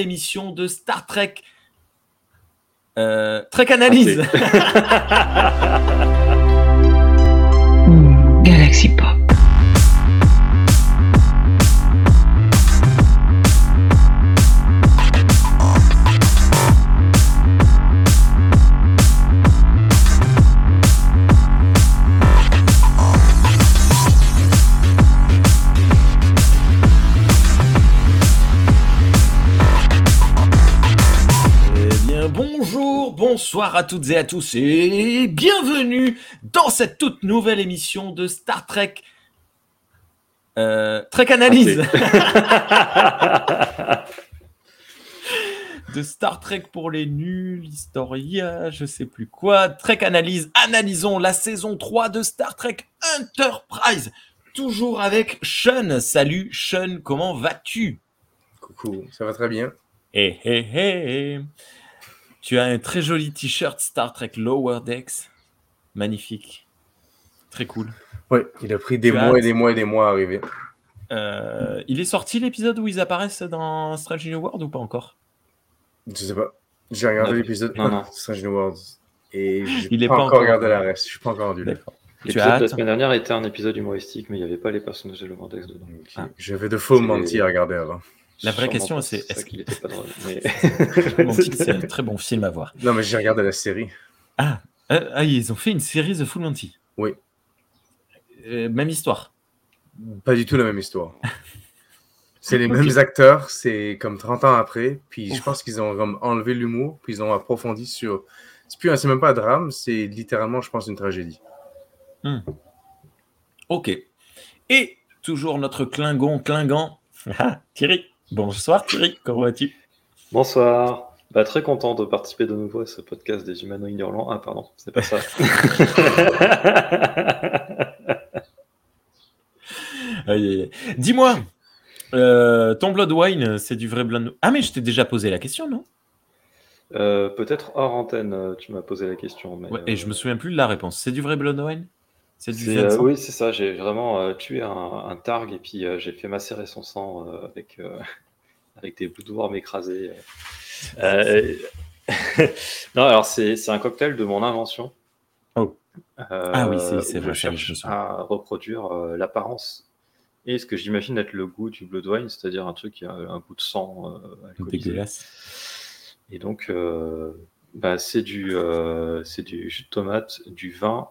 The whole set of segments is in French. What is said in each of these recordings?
émission de Star Trek. Euh, Trek Analyse. Hmm, Galaxy Pop. Bonsoir à toutes et à tous et bienvenue dans cette toute nouvelle émission de Star Trek. Euh, Trek Analyse. de Star Trek pour les nuls, Historia, je sais plus quoi. Trek Analyse, analysons la saison 3 de Star Trek Enterprise. Toujours avec Sean. Salut Sean, comment vas-tu? Coucou, ça va très bien. Hé hé hé Tu as un très joli t-shirt Star Trek Lower Decks. Magnifique. Très cool. Oui, il a pris des Tu as mois et des mois et des mois à arriver. Euh, il est sorti l'épisode où ils apparaissent dans Strange New World ou pas encore? Je sais pas. J'ai regardé l'épisode non, non. de Strange New Worlds et j'ai Il est pas, pas encore encore- regardé la reste. Je suis pas encore rendu là. L'épisode as de la semaine dernière était un épisode humoristique, mais il n'y avait pas les personnages de Lomandex dedans. Ok. Ah. J'avais de faux mentis à regarder avant. La vraie Sûrement question, c'est, est-ce qu'il était pas drôle. Mais... C'est un très bon film à voir. Non, mais j'ai regardé la série. Ah, euh, ah, ils ont fait une série The Full Monty. Oui. Euh, même histoire. Pas du tout la même histoire. C'est les mêmes acteurs, c'est comme 30 ans après. Puis je pense qu'ils ont comme enlevé l'humour, puis ils ont approfondi sur. C'est plus, un- c'est même pas un drame, c'est littéralement, je pense, une tragédie. Ok. Et toujours notre Klingon, Klingon. Ah, Thierry. Bonsoir Thierry, comment vas-tu? Bonsoir. Bah, très content de participer de nouveau à ce podcast des humanoïdes hurlants. Ah, pardon, c'est pas ça. Dis-moi, euh, ton Blood Wine, c'est du vrai Blood Ah, mais je t'ai déjà posé la question, non? Euh, Peut-être hors antenne, euh, tu m'as posé la question. Mais, Ouais, Et je me souviens plus de la réponse. C'est du vrai Blood Wine? C'est du euh, sang oui, c'est ça. J'ai vraiment euh, tué un, un targ et puis euh, j'ai fait macérer son sang euh, avec, euh, avec des bouts de worm écrasés. Euh, non, alors c'est c'est un cocktail de mon invention. Oh. Euh, Ah oui, c'est- Je ça, je me cherche à reproduire euh, l'apparence et ce que j'imagine être le goût du blood wine, c'est-à-dire un truc qui a un goût de sang euh. Dégueulasse. Et donc, euh, bah, c'est du, euh, c'est du jus de tomate, du vin,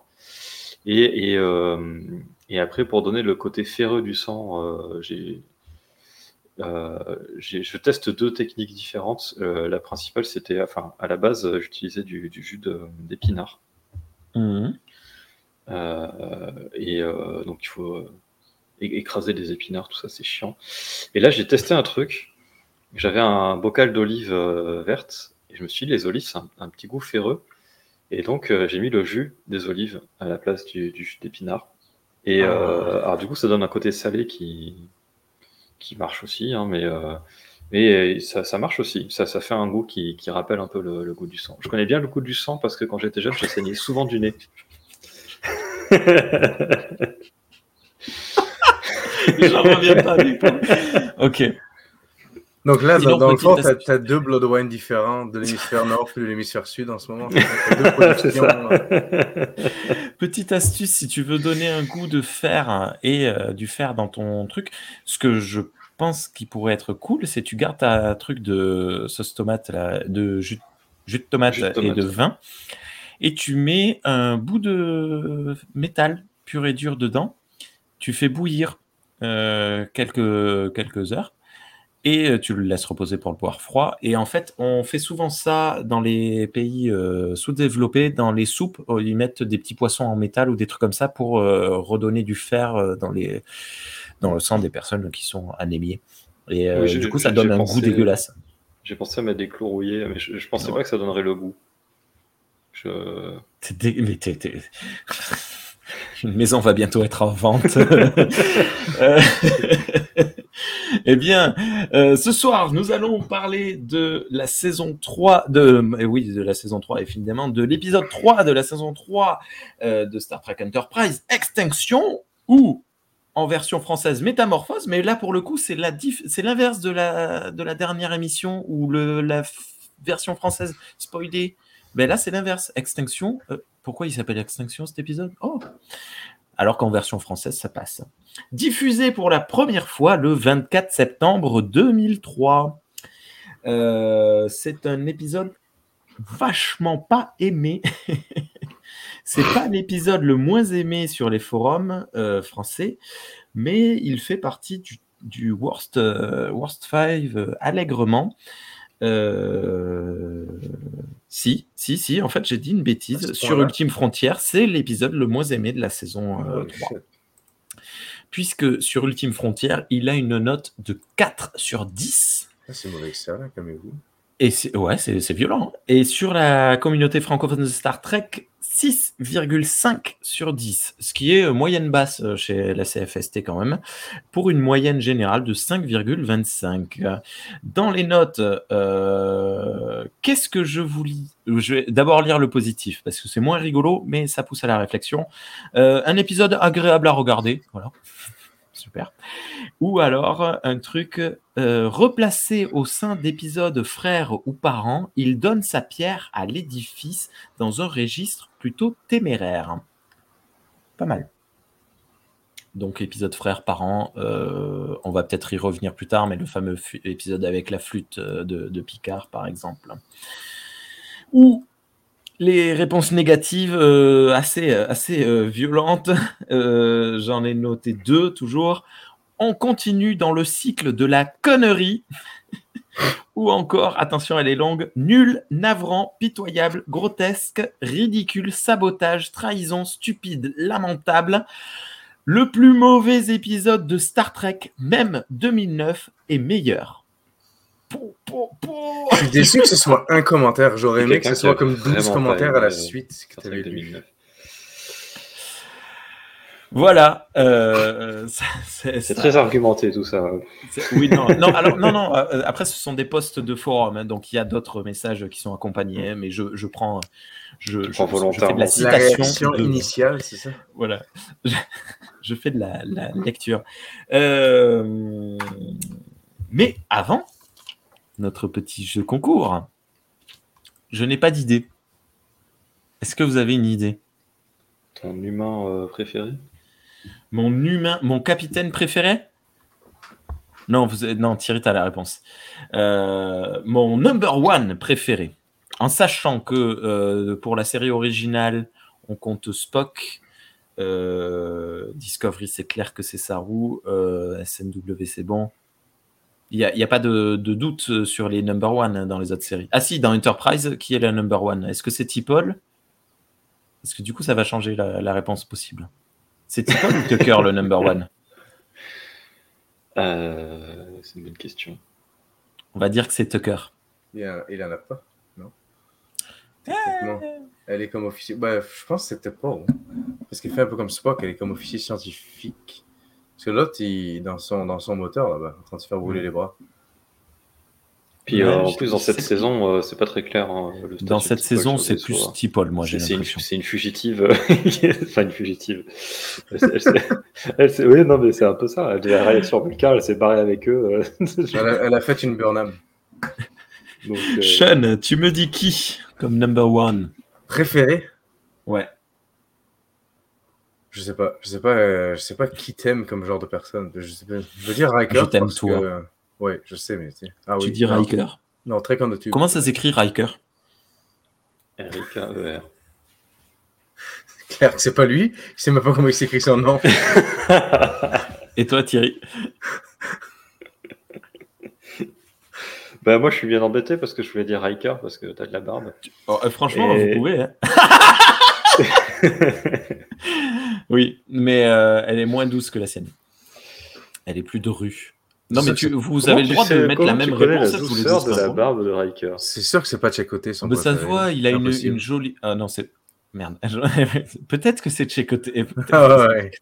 et, et, euh, et après, pour donner le côté ferreux du sang, euh, j'ai, euh, j'ai- je teste deux techniques différentes. Euh, la principale, c'était, enfin, à la base, j'utilisais du, du jus d'épinard. Mhm. Euh, et donc, il faut écraser des épinards, tout ça, c'est chiant. Et là, j'ai testé un truc. J'avais un bocal d'olives vertes, et je me suis dit, les olives, c'est un, un petit goût ferreux. Et donc, euh, j'ai mis le jus des olives à la place du, du jus d'épinard. Et euh, alors, du coup, ça donne un côté salé qui, qui marche aussi, hein, mais, euh, mais ça, ça marche aussi. Ça, ça fait un goût qui, qui rappelle un peu le, le goût du sang. Je connais bien le goût du sang parce que quand j'étais jeune, je saignais souvent du nez. J'en reviens pas tout. Ok. Donc là, Sinon, dans, dans le fond, t'as astuce. as deux blood wine différents de l'hémisphère nord et de l'hémisphère sud en ce moment. T'as deux productions. euh, Petite astuce, si tu veux donner un goût de fer hein, et euh, du fer dans ton truc, ce que je pense qui pourrait être cool, c'est tu gardes ta truc de sauce tomate, là, de jus, jus de tomate, Jus de et tomate. de vin, et tu mets un bout de métal pur et dur dedans. Tu fais bouillir euh, quelques, quelques heures et euh, tu le laisses reposer pour le boire froid. Et en fait, on fait souvent ça dans les pays euh, sous-développés, dans les soupes, euh, ils mettent des petits poissons en métal ou des trucs comme ça pour euh, redonner du fer dans, les, dans le sang des personnes qui sont anémiées. Et euh, Oui, du coup, ça donne un pensé- goût dégueulasse. J'ai pensé à mettre des clous rouillés, mais je, je pensais pas que ça donnerait le goût. Je... T'es dé- mais Une maison va bientôt être en vente. Eh bien, euh, ce soir, nous allons parler de la saison 3, de, eh oui, de la saison 3, évidemment, de l'épisode 3 de la saison 3 euh, de Star Trek Enterprise, Extinction, ou en version française Métamorphose, mais là pour le coup c'est l'inverse de la, de la dernière émission où la version française spoilée. Ben là c'est l'inverse. Extinction. Euh, pourquoi il s'appelle Extinction cet épisode? Oh alors qu'en version française, ça passe. Diffusé pour la première fois le 24 septembre 2003. Euh, c'est un épisode vachement pas aimé. c'est pas l'épisode le moins aimé sur les forums euh, français, mais il fait partie du, worst, euh, worst five allègrement. Si, si, si, en fait, j'ai dit une bêtise. Sur Ultime Frontière, c'est l'épisode le moins aimé de la saison 3. Euh, Puisque sur Ultime Frontière, il a une note de 4 sur 10. Ah, c'est mauvais que ça, vous Et c'est, ouais, c'est, violent. Et sur la communauté francophone de Star Trek, 6,5 sur 10, ce qui est euh, moyenne basse euh, chez la CFST quand même, pour une moyenne générale de 5,25. Dans les notes, euh, qu'est-ce que je vous lis? Je vais d'abord lire le positif, parce que c'est moins rigolo, mais ça pousse à la réflexion. un épisode agréable à regarder, voilà super. Ou alors un truc euh, replacé au sein d'épisodes frères ou parents, il donne sa pierre à l'édifice dans un registre plutôt téméraire. Pas mal. Donc épisode frère parents, euh, on va peut-être y revenir plus tard, mais le fameux épisode avec la flûte euh, de, de Picard par exemple. Ou les réponses négatives euh, assez, euh, assez euh, violentes, j'en ai noté deux toujours. On continue dans le cycle de la connerie. Ou encore, attention, elle est longue, nul, navrant, pitoyable, grotesque, ridicule, sabotage, trahison, stupide, lamentable. Le plus mauvais épisode de Star Trek, même 2009, est meilleur. Je suis déçu que ce soit un commentaire. J'aurais aimé que ce soit comme 12 commentaires à la suite. Voilà. Euh, c'est très argumenté tout ça. Oui, non, non, alors, non, non. Euh, après, ce sont des posts de forum, hein, donc il y a d'autres messages qui sont accompagnés, mais je, je prends, je, je, je, fais de la citation initiale, c'est ça? Voilà, je, fais de la, la lecture. Euh, mais avant, notre petit jeu concours. Je n'ai pas d'idée. Est-ce que vous avez une idée? Ton humain euh, préféré? Mon humain, mon capitaine préféré? Non, vous, non, Thierry, tu as la réponse. Euh, mon number one préféré. En sachant que euh, pour la série originale, on compte Spock. Discovery, c'est clair que c'est Saru. SNW, c'est bon. Il n'y a, pas de, doute euh, sur les number one hein, dans les autres séries. Ah si, dans Enterprise, qui est la number one Est-ce que c'est T-Paul? Parce que du coup, ça va changer la, réponse possible. C'est T-Paul ou Tucker le number one? Euh, C'est une bonne question. On va dire que c'est Tucker. Il n'en a pas, non? Non. Elle est comme officier. Bah, je pense que c'était pas. Hein. Parce qu'il fait un peu comme Spock, elle est comme officier scientifique. Parce que l'autre, il dans son, dans son moteur, là-bas, en train de se faire brûler les bras. Puis euh, en plus, dans cette saison, euh, c'est pas très clair. Hein, dans cette saison, c'est plus Tipol, moi, j'ai l'impression. C'est une, fugitive. enfin, une fugitive. oui, non, mais c'est un peu ça. Elle a réagi sur Vulcan, elle s'est barrée avec eux. elle, a, fait une Burnham. Donc, Sean, tu me dis qui comme number one? Préféré? Ouais. Je sais pas, je sais pas, euh, je sais pas qui t'aime comme genre de personne. Je, sais pas, je veux dire Riker. Je t'aime toi. Que... Ouais, je sais, mais ah, tu dis Riker. Non, très tu. Comment ça s'écrit Riker? R-I-K-E-R. Claire, c'est pas lui? Il sait même pas comment il s'écrit son nom. Et toi, Thierry? Bah moi je suis bien embêté parce que je voulais dire Riker parce que t'as de la barbe. Oh, euh, franchement, vous pouvez. Hein. oui, mais euh, elle est moins douce que la sienne. Elle est plus de rue. Non, mais vous avez le droit de mettre la même réponse. La douceur de la barbe de Riker? C'est sûr que c'est pas de côté. Son de sa voix, il a une, une, jolie. Ah non, c'est. Merde. Peut-être que c'est de chez côté. Ah, ouais.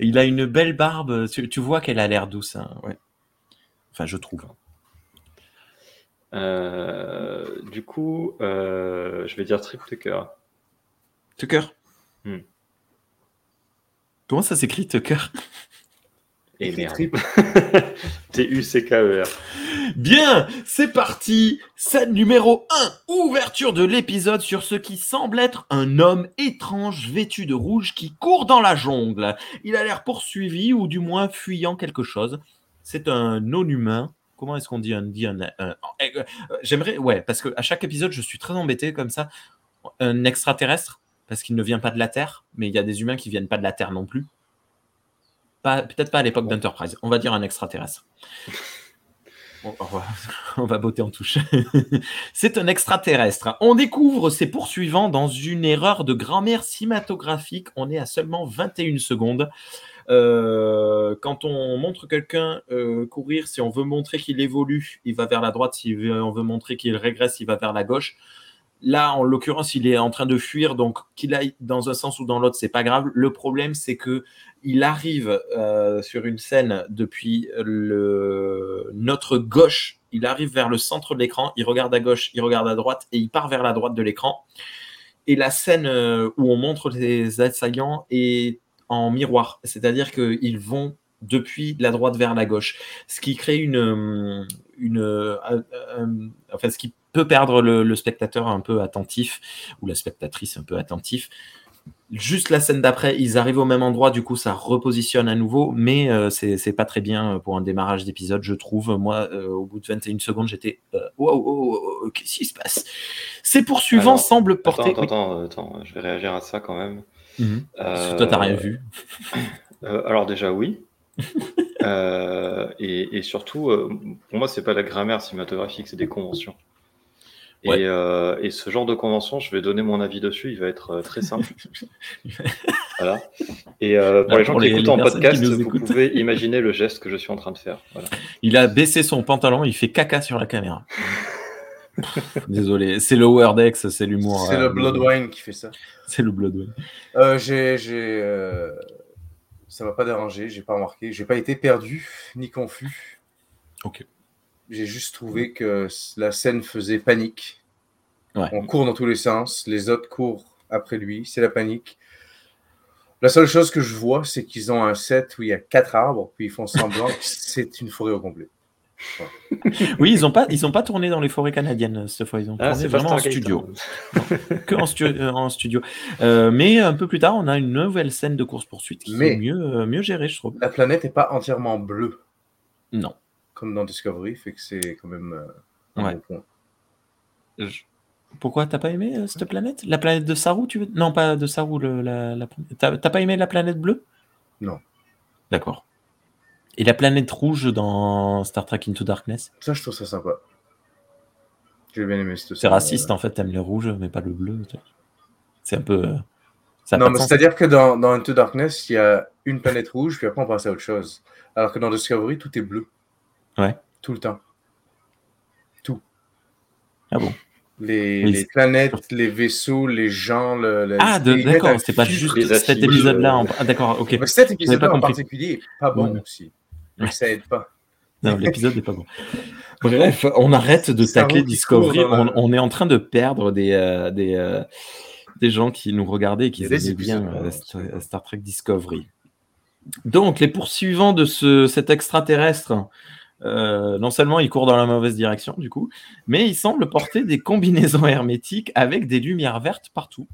Il a une belle barbe. Tu, vois qu'elle a l'air douce. Hein, ouais. Enfin, je trouve. Euh, du coup, euh, je vais dire Trip Tucker. Tucker hmm. Comment ça s'écrit Tucker? Et. T-U-C-K-E-R. Bien, c'est parti. Scène numéro 1. Ouverture de l'épisode sur ce qui semble être un homme étrange vêtu de rouge qui court dans la jungle. Il a l'air poursuivi ou du moins fuyant quelque chose. C'est un non-humain. Comment est-ce qu'on dit un dit un, un- euh, J'aimerais ouais parce que à chaque épisode je suis très embêté comme ça. Un extraterrestre? Parce qu'il ne vient pas de la Terre, mais il y a des humains qui viennent pas de la Terre non plus. Peut-être pas à l'époque d'Enterprise. On va dire un extraterrestre. On on va, on va botter en touche. C'est un extraterrestre. On découvre ses poursuivants dans une erreur de grammaire cinématographique. On est à seulement 21 secondes. Euh, quand on montre quelqu'un euh, courir, si on veut montrer qu'il évolue, il va vers la droite. Si on veut montrer qu'il régresse, il va vers la gauche. Là, en l'occurrence, il est en train de fuir, donc qu'il aille dans un sens ou dans l'autre, c'est pas grave. Le problème, c'est que il arrive euh, sur une scène depuis notre gauche. Il arrive vers le centre de l'écran, il regarde à gauche, il regarde à droite et il part vers la droite de l'écran. Et la scène euh, où on montre les assaillants est en miroir, c'est-à-dire qu'ils vont depuis la droite vers la gauche, ce qui crée une, euh, une, euh, euh, enfin, ce qui peut perdre le, le spectateur un peu attentif ou la spectatrice un peu attentif juste la scène d'après, ils arrivent au même endroit, du coup ça repositionne à nouveau, mais euh, c'est pas très bien pour un démarrage d'épisode, je trouve. Moi, euh, au bout de 21 secondes, j'étais euh, wow, qu'est-ce qui se passe? Ces poursuivants Alors, semblent porter. attends, attends, attends, je vais réagir à ça quand même. Mhm. Parce que Euh, toi, t'as rien vu. euh, alors déjà, oui. Euh, et, et surtout, euh, pour moi, c'est pas la grammaire cinématographique, c'est des conventions. Ouais. Et, euh, et ce genre de convention, je vais donner mon avis dessus, il va être euh, très simple. voilà. Et euh, pour Ah, les gens pour qui les- écoutent les en podcast, vous écoutent. pouvez imaginer le geste que je suis en train de faire. Voilà. Il a baissé son pantalon, il fait caca sur la caméra. Désolé, c'est le Wordex, c'est l'humour. C'est euh, le Bloodwine qui fait ça. C'est le Bloodwine. Euh, j'ai, j'ai, ça m'a pas dérangé, j'ai pas remarqué, j'ai pas été perdu ni confus. Ok. J'ai juste trouvé que la scène faisait panique. Ouais. On court dans tous les sens, les autres courent après lui, c'est la panique. La seule chose que je vois, c'est qu'ils ont un set où il y a quatre arbres, puis ils font semblant que c'est une forêt au complet. Oui, ils ont pas, ils ont pas tourné dans les forêts canadiennes cette fois. Ils ont Ah, tourné vraiment en studio. hein. que en, stu- euh, en studio. Euh, mais un peu plus tard, on a une nouvelle scène de course-poursuite qui Mais- est mieux, euh, mieux gérée, je trouve. La planète n'est pas entièrement bleue, Non. comme dans Discovery, fait que c'est quand même euh, un Ouais. bon point. Je- Pourquoi t'as pas aimé euh, cette planète? La planète de Saru, tu veux Non, pas de Saru. Le, la, la... T'as t'as pas aimé la planète bleue? Non. D'accord. Et la planète rouge dans Star Trek Into Darkness Ça, je trouve ça sympa. J'ai bien aimé cette C'est raciste euh. en fait, t'aimes le rouge mais pas le bleu. C'est un peu. euh, Ça Non, mais c'est-à-dire que dans, dans Into Darkness, il y a une planète rouge, puis après on passe à autre chose. Alors que dans Discovery, tout est bleu. Ouais. Tout le temps. Ah bon Les, Oui, les c'est- planètes, les vaisseaux, les gens, le. le- Ah, d'accord, c'est pas juste les cet épisode-là. euh, en- Ah, d'accord, ok. Mais cet épisode-là en particulier pas bon Ouais. aussi. Mais ça aide pas. Non, l'épisode n'est pas bon. Bref, on arrête de tacler Discovery. dans On, est en train de perdre des, euh, des, euh, des gens qui nous regardaient et qui aimaient bien euh, hein, Star, Trek Discovery. Donc, les poursuivants de ce, cet extraterrestre, non seulement ils courent dans la mauvaise direction, du coup, mais ils semblent porter des combinaisons hermétiques avec des lumières vertes partout.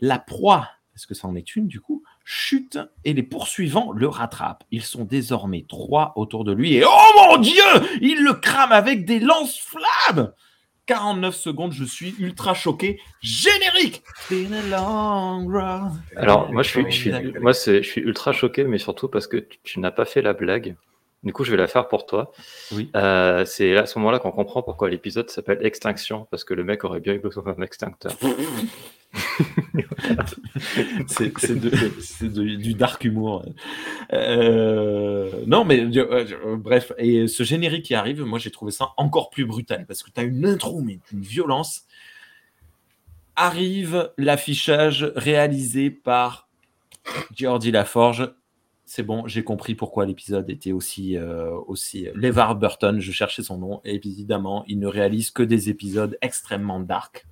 La proie, parce que ça en est une, du coup, chute et les poursuivants le rattrapent. Ils sont désormais trois autour de lui et oh mon dieu, ils le crament avec des lance-flammes. 49 secondes, je suis ultra choqué. Générique. Been a long road. Alors, moi, je suis, je suis, moi, c'est, je suis ultra choqué, mais surtout parce que tu, tu n'as pas fait la blague. Du coup, je vais la faire pour toi. Oui. Euh, c'est à ce moment-là qu'on comprend pourquoi l'épisode s'appelle Extinction, parce que le mec aurait bien eu besoin d'un extincteur. C'est du dark humour. Euh, non, mais euh, bref, et ce générique qui arrive, moi j'ai trouvé ça encore plus brutal parce que tu as une intro, mais d'une violence. Arrive l'affichage réalisé par Geordie Laforge. C'est bon, j'ai compris pourquoi l'épisode était aussi, euh, aussi. Levar Burton, je cherchais son nom, et évidemment, il ne réalise que des épisodes extrêmement dark.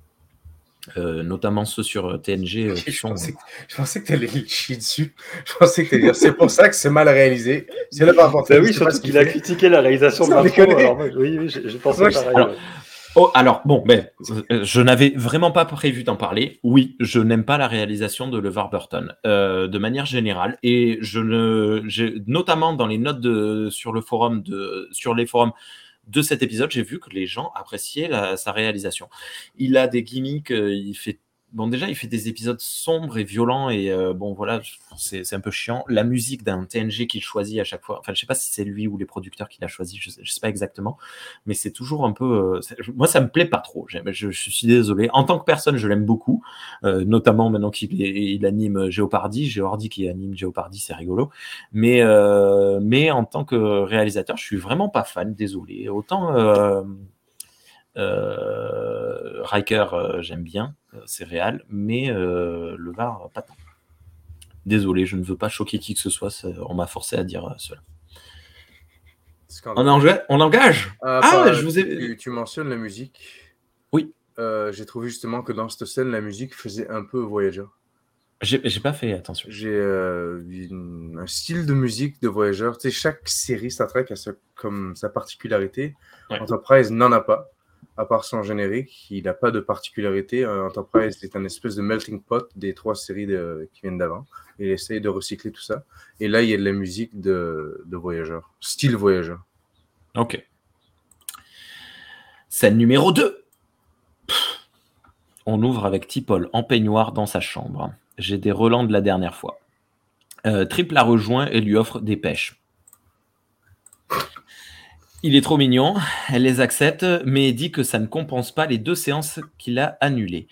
Euh, notamment ceux sur TNG. euh, Je sont- pensais, que- je pensais que tu allais le chier dessus. Je pensais que tu dire c'est pour ça que c'est mal réalisé. C'est là par rapport oui, surtout qu'il a critiqué la réalisation de. Alors, moi, oui, oui, je- pareil. Alors, ouais. Oh, alors, bon, ben, euh, je n'avais vraiment pas prévu d'en parler. Oui, je n'aime pas la réalisation de LeVar Burton, euh, de manière générale. Et je ne, notamment dans les notes sur le forum de, sur les forums de cet épisode, j'ai vu que les gens appréciaient sa réalisation. Il a des gimmicks, euh, il fait, bon, déjà, il fait des épisodes sombres et violents et euh, bon, voilà, c'est un peu chiant. La musique d'un TNG qu'il choisit à chaque fois, enfin, je sais pas si c'est lui ou les producteurs qui l'a choisi, je sais, sais pas exactement mais c'est toujours un peu. euh, moi, ça me plaît pas trop. Je, je suis désolé. En tant que personne, je l'aime beaucoup, euh, notamment maintenant qu'il il anime Géopardy. Géopardy qui anime Géopardy, c'est rigolo. Mais, euh, mais en tant que réalisateur, je suis vraiment pas fan. Désolé. Autant euh, Riker, euh, j'aime bien, euh, c'est réel, mais le VAR, pas tant. Désolé, je ne veux pas choquer qui que ce soit. On m'a forcé à dire cela. On, engage on engage Ah, Ah, pas- je vous ai- tu, tu mentionnes la musique. Oui. Euh, j'ai trouvé justement que dans cette scène, la musique faisait un peu Voyager. J'ai pas fait attention. J'ai euh, un style de musique de Voyager. Tu sais, chaque série Star Trek a sa, comme sa particularité. Ouais. Enterprise n'en a pas. À part son générique, il n'a pas de particularité. Euh, Enterprise est un espèce de melting pot des trois séries qui viennent d'avant. Il essaye de recycler tout ça. Et là, il y a de la musique de, de Voyager. Style Voyager. Ok. Scène numéro 2. On ouvre avec Tipol en peignoir dans sa chambre. J'ai des relents de la dernière fois. Euh, Trip la rejoint et lui offre des pêches. Il est trop mignon, elle les accepte, mais dit que ça ne compense pas les deux séances qu'il a annulées.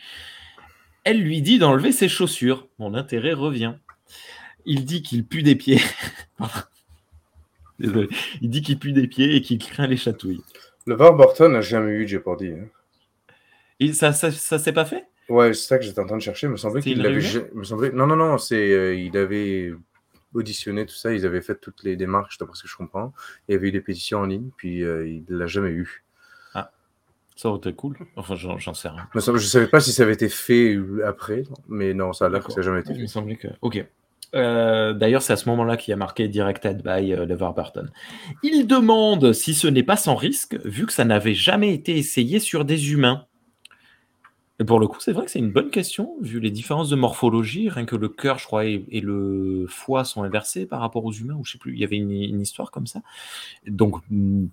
Elle lui dit d'enlever ses chaussures. Mon intérêt revient. Il dit qu'il pue des pieds. Désolé. Il dit qu'il pue des pieds et qu'il craint les chatouilles. Le Var Burton n'a jamais eu de Jeopardy. hein. Et ça, ça, ça s'est pas fait? Ouais, c'est ça que j'étais en train de chercher. Il me semblait C'est qu'il une l'avait. rumeur? ja- me semblait... Non, non, non, c'est euh, il avait auditionné tout ça. Ils avaient fait toutes les démarches, d'après ce que je comprends. Il y avait eu des pétitions en ligne, puis euh, il l'a jamais eu. Ça aurait été cool. Enfin, j'en sais rien. Je savais pas si ça avait été fait après, mais non, ça a l'air que ça n'a jamais été Il me fait. semblait que. Ok. Euh, D'ailleurs, c'est à ce moment-là qu'il y a marqué Directed by euh, LeVar Burton. Il demande si ce n'est pas sans risque, vu que ça n'avait jamais été essayé sur des humains. Et pour le coup, c'est vrai que c'est une bonne question, vu les différences de morphologie. Rien que le cœur, je crois, et, le foie sont inversés par rapport aux humains, ou je sais plus, il y avait une, histoire comme ça. Donc, mm,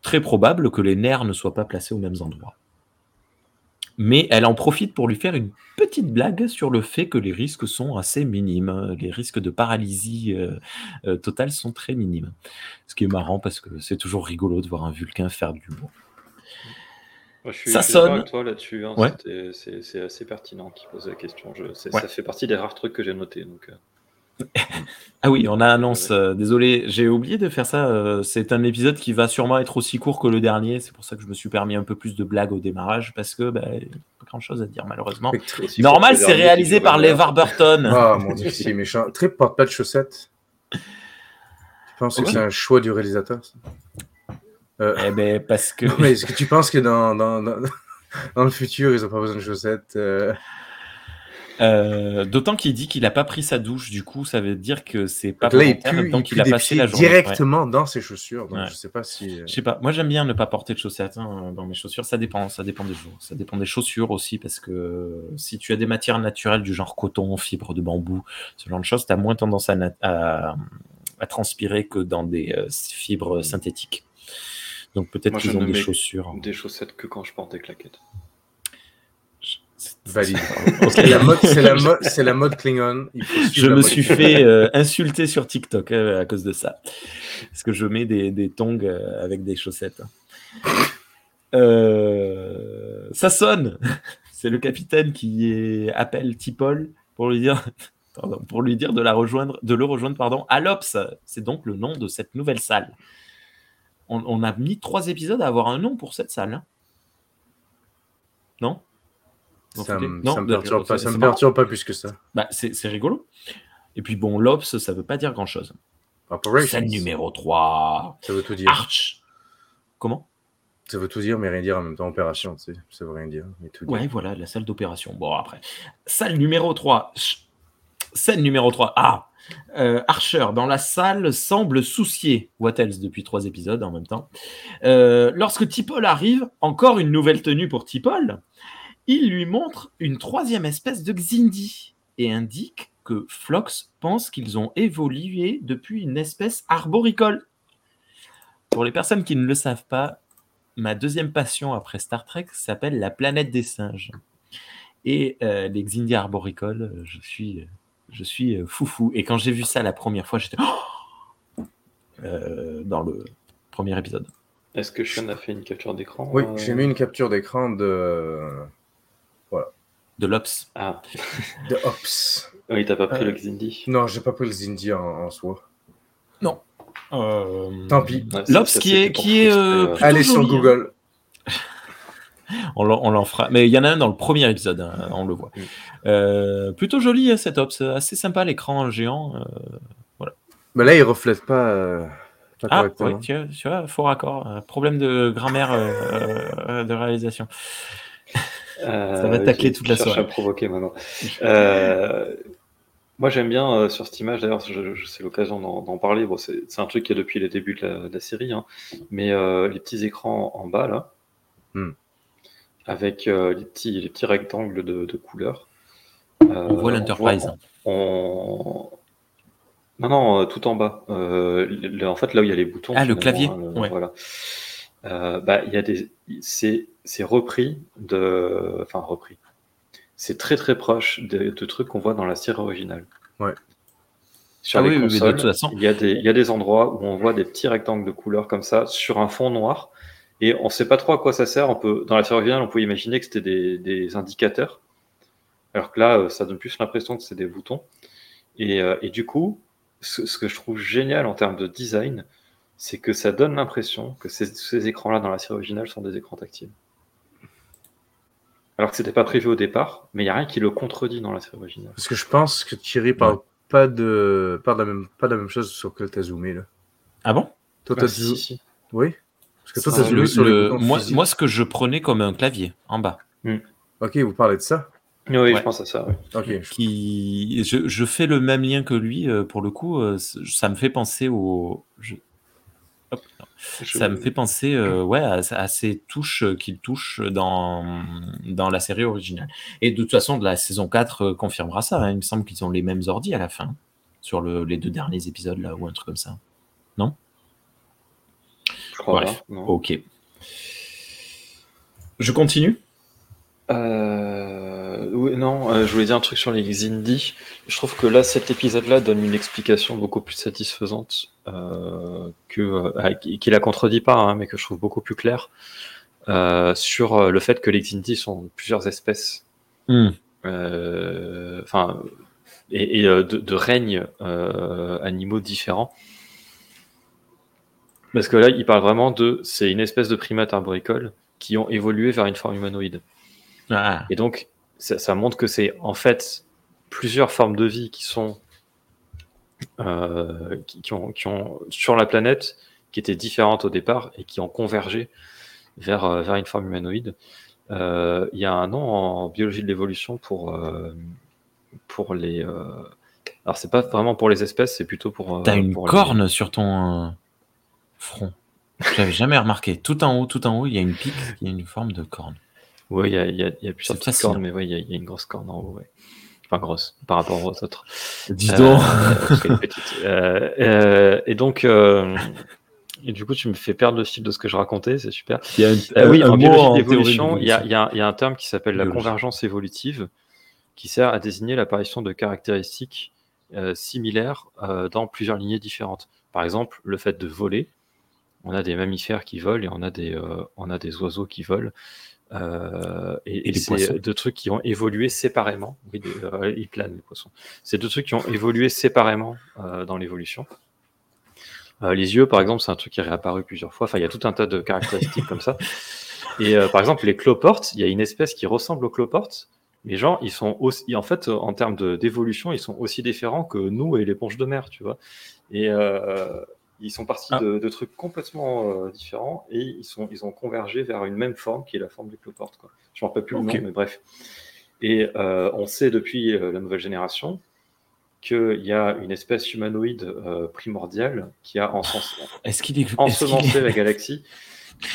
très probable que les nerfs ne soient pas placés aux mêmes endroits. Mais elle en profite pour lui faire une petite blague sur le fait que les risques sont assez minimes. Les risques de paralysie euh, euh, totale sont très minimes. Ce qui est marrant parce que c'est toujours rigolo de voir un Vulcain faire du l'humour. Moi, je suis, Ça je suis sonne. avec toi là-dessus. hein, Ouais. C'est assez pertinent qu'il pose la question. Je, Ouais. Ça fait partie des rares trucs que j'ai notés. Donc, euh, Ah oui, on a annonce. euh, désolé, j'ai oublié de faire ça. euh, c'est un épisode qui va sûrement être aussi court que le dernier. C'est pour ça que je me suis permis un peu plus de blagues au démarrage parce que bah, il y a pas grand chose à dire malheureusement. Normal, c'est qui réalisé par. LeVar Burton. Ah mon dieu, c'est méchant. Trip porte pas de chaussettes. Tu penses que Ouais. c'est un choix du réalisateur ça? Euh, Eh ben parce que Non, mais est-ce que tu penses que dans, dans, dans, dans le futur, ils n'ont pas besoin de chaussettes euh, Euh, D'autant qu'il dit qu'il n'a pas pris sa douche, du coup, ça veut dire que c'est pas Là, il volontaire, pue, donc il a passé la journée. Ouais. directement dans ses chaussures. Donc Ouais. je sais pas si. Je sais pas, moi j'aime bien ne pas porter de chaussettes hein, dans mes chaussures, ça dépend, ça dépend des jours, ça dépend des chaussures aussi, parce que si tu as des matières naturelles du genre coton, fibre de bambou, ce genre de choses, tu as moins tendance à, à, à transpirer que dans des fibres synthétiques. Donc peut-être qu'ils ont ne des mets chaussures. Des chaussettes que quand je porte des claquettes. Valide. C'est la mode, c'est la mode, c'est la mode Klingon. Il faut suivre Je me mode suis fait euh, insulter sur TikTok euh, à cause de ça. Parce que je mets des, des tongs euh, avec des chaussettes. Euh, ça sonne C'est le capitaine qui est- appelle Tipol pour lui dire, pardon, pour lui dire de, la rejoindre, de le rejoindre pardon, à l'Ops. C'est donc le nom de cette nouvelle salle. On, on a mis trois épisodes à avoir un nom pour cette salle. hein. Non? Ça me, Non, ça me perturbe pas, ça me perturbe pas plus que ça. Bah, c'est rigolo. Et puis bon, l'Ops, ça veut pas dire grand-chose. Operations. Scène numéro 3. Ça veut tout dire. Arch. Comment? Ça veut tout dire, mais rien dire en même temps. Opération, tu sais. Ça veut rien dire, mais tout dire. Ouais, voilà, la salle d'opération. Bon, après. Salle numéro 3. Ch- Scène numéro 3. Ah Euh, Archer, dans la salle, semble soucier Wattels depuis trois épisodes en même temps. Euh, lorsque Tipol arrive, encore une nouvelle tenue pour Tipol, il lui montre une troisième espèce de Xindi et indique que Flox pense qu'ils ont évolué depuis une espèce arboricole. Pour les personnes qui ne le savent pas, ma deuxième passion après Star Trek s'appelle la planète des singes. Et euh, les Xindi arboricoles, je suis, je suis euh, foufou. Et quand j'ai vu ça la première fois, j'étais Oh Euh, dans le premier épisode. Est-ce que Sean a fait une capture d'écran Oui, euh, j'ai mis une capture d'écran de, De l'Ops. Ah, de Ops. oui, t'as pas pris Euh, le Xindi. Non, j'ai pas pris le Zindi en, en soi. Euh, Tant pis. Ouais, L'Ops qui est, qui est Allez sur joli, hein. Google. On l'en, on l'en fera. Mais il y en a un dans le premier épisode, hein, on le voit. Euh, plutôt joli hein, cet Ops, assez sympa l'écran géant. euh. Mais là, il reflète pas, euh, pas Ah, correctement. ouais, tu, vois, tu vois, faux raccord. euh, problème de grammaire euh, euh, de réalisation. Ça va tacler toute la cherche soirée. à provoquer maintenant. Euh, moi, j'aime bien euh, sur cette image, d'ailleurs, je- je- c'est l'occasion d'en d'en parler. Bon, c'est c'est un truc qui est depuis les débuts de la, de la série, hein. mais euh, les petits écrans en bas, là, Hmm. Avec euh, les, petits, les petits rectangles de, de couleurs. On voit l'Enterprise. on- Non, non, euh, tout en bas. Euh, le- en fait, là où il y a les boutons. Ah, le clavier, hein, ouais. Voilà. Euh, bah, il y a des, c'est, c'est repris de, enfin repris. C'est très très proche de, de trucs qu'on voit dans la série originale. Ouais. Sur Ah les oui, oui, mais de consoles, toute façon- il y a des, il y a des endroits où on voit des petits rectangles de couleurs comme ça sur un fond noir. Et on sait pas trop à quoi ça sert. On peut, dans la série originale, on peut imaginer que c'était des, des indicateurs. Alors que là, euh, ça donne plus l'impression que c'est des boutons. Et, euh, et du coup, ce, ce que je trouve génial en termes de design, c'est que ça donne l'impression que ces, ces écrans-là dans la série originale sont des écrans tactiles. Alors que c'était pas prévu au départ, mais il n'y a rien qui le contredit dans la série originale. Parce que je pense que Thierry parle pas de, parle de la même, pas de la même chose sur lequel t'as zoomé, là. Ah bon? Toi, Ah, zo- si, si. Oui? Parce que toi, t'as Le- zoomé sur le- les boutons moi, ce que je prenais comme un clavier en bas. Ok, vous parlez de ça? Oui, Ouais. je pense à ça. oui. Ok. je- qui je, je fais le même lien que lui euh, pour le coup euh, ça me fait penser au je- hop, non. Je- ça me fait penser euh, ouais à, à ces touches qu'il touche dans dans la série originale et de toute façon de la saison 4 euh, confirmera ça hein. il me semble qu'ils ont les mêmes ordi à la fin sur le, les deux derniers épisodes là ou un truc comme ça Je crois Bref. pas, non. ok je continue Euh, oui, non, euh, je voulais dire un truc sur les Xindi. Je trouve que là, cet épisode-là donne une explication beaucoup plus satisfaisante euh, que euh, qui qui la contredit pas, hein, mais que je trouve beaucoup plus claire euh, sur le fait que les Xindi sont plusieurs espèces, Hmm. enfin, et, et, de, de règnes animaux différents. Parce que là, il parle vraiment de, c'est une espèce de primates arboricoles qui ont évolué vers une forme humanoïde. Ah, Et donc, ça, ça montre que c'est en fait plusieurs formes de vie qui sont euh, qui, qui ont, qui ont sur la planète qui étaient différentes au départ et qui ont convergé vers, euh, vers une forme humanoïde. Euh, Il y a un nom en biologie de l'évolution pour, euh, pour les. alors, c'est pas vraiment pour les espèces, c'est plutôt pour. T'as une pour les- corne sur ton euh, front. J'avais jamais remarqué. Tout en haut, tout en haut, il y a une pique, il y a une forme de corne. Oui, il y a, il y a- il y a plusieurs petites cornes, mais oui, il y, a- il y a une grosse corne en haut. Ouais. Enfin, grosse par rapport aux autres. Dis Euh, donc. Euh, euh, et donc, euh, et du coup, tu me fais perdre le fil de ce que je racontais, c'est super. Il y a un, Euh, oui, un en mot biologie en de théorie l'évolution, il y, a- d'évolution. il y a- il y a un terme qui s'appelle la convergence évolutive, qui sert à désigner l'apparition de caractéristiques euh, similaires euh, dans plusieurs lignées différentes. Par exemple, le fait de voler. On a des mammifères qui volent et on a des, euh, on a des oiseaux qui volent. Euh, et c'est deux trucs qui ont évolué séparément. Oui, des- euh, ils planent, les poissons. C'est deux trucs qui ont évolué séparément euh, dans l'évolution. Euh, les yeux, par exemple, c'est un truc qui est réapparu plusieurs fois. Enfin, il y a tout un tas de caractéristiques comme ça. Et euh, par exemple, les cloportes, il y a une espèce qui ressemble aux cloportes, mais genre, ils sont aussi, en fait, en termes d'évolution, ils sont aussi différents que nous et l'éponge de mer, tu vois. Et, euh, ils sont partis Ah. de, de trucs complètement euh, différents et ils, sont, ils ont convergé vers une même forme qui est la forme du cloporte. Quoi. Je ne me rappelle plus le nom, mais bref. Et euh, on sait depuis euh, la nouvelle génération qu'il y a une espèce humanoïde euh, primordiale qui a est, ensemencé est- la galaxie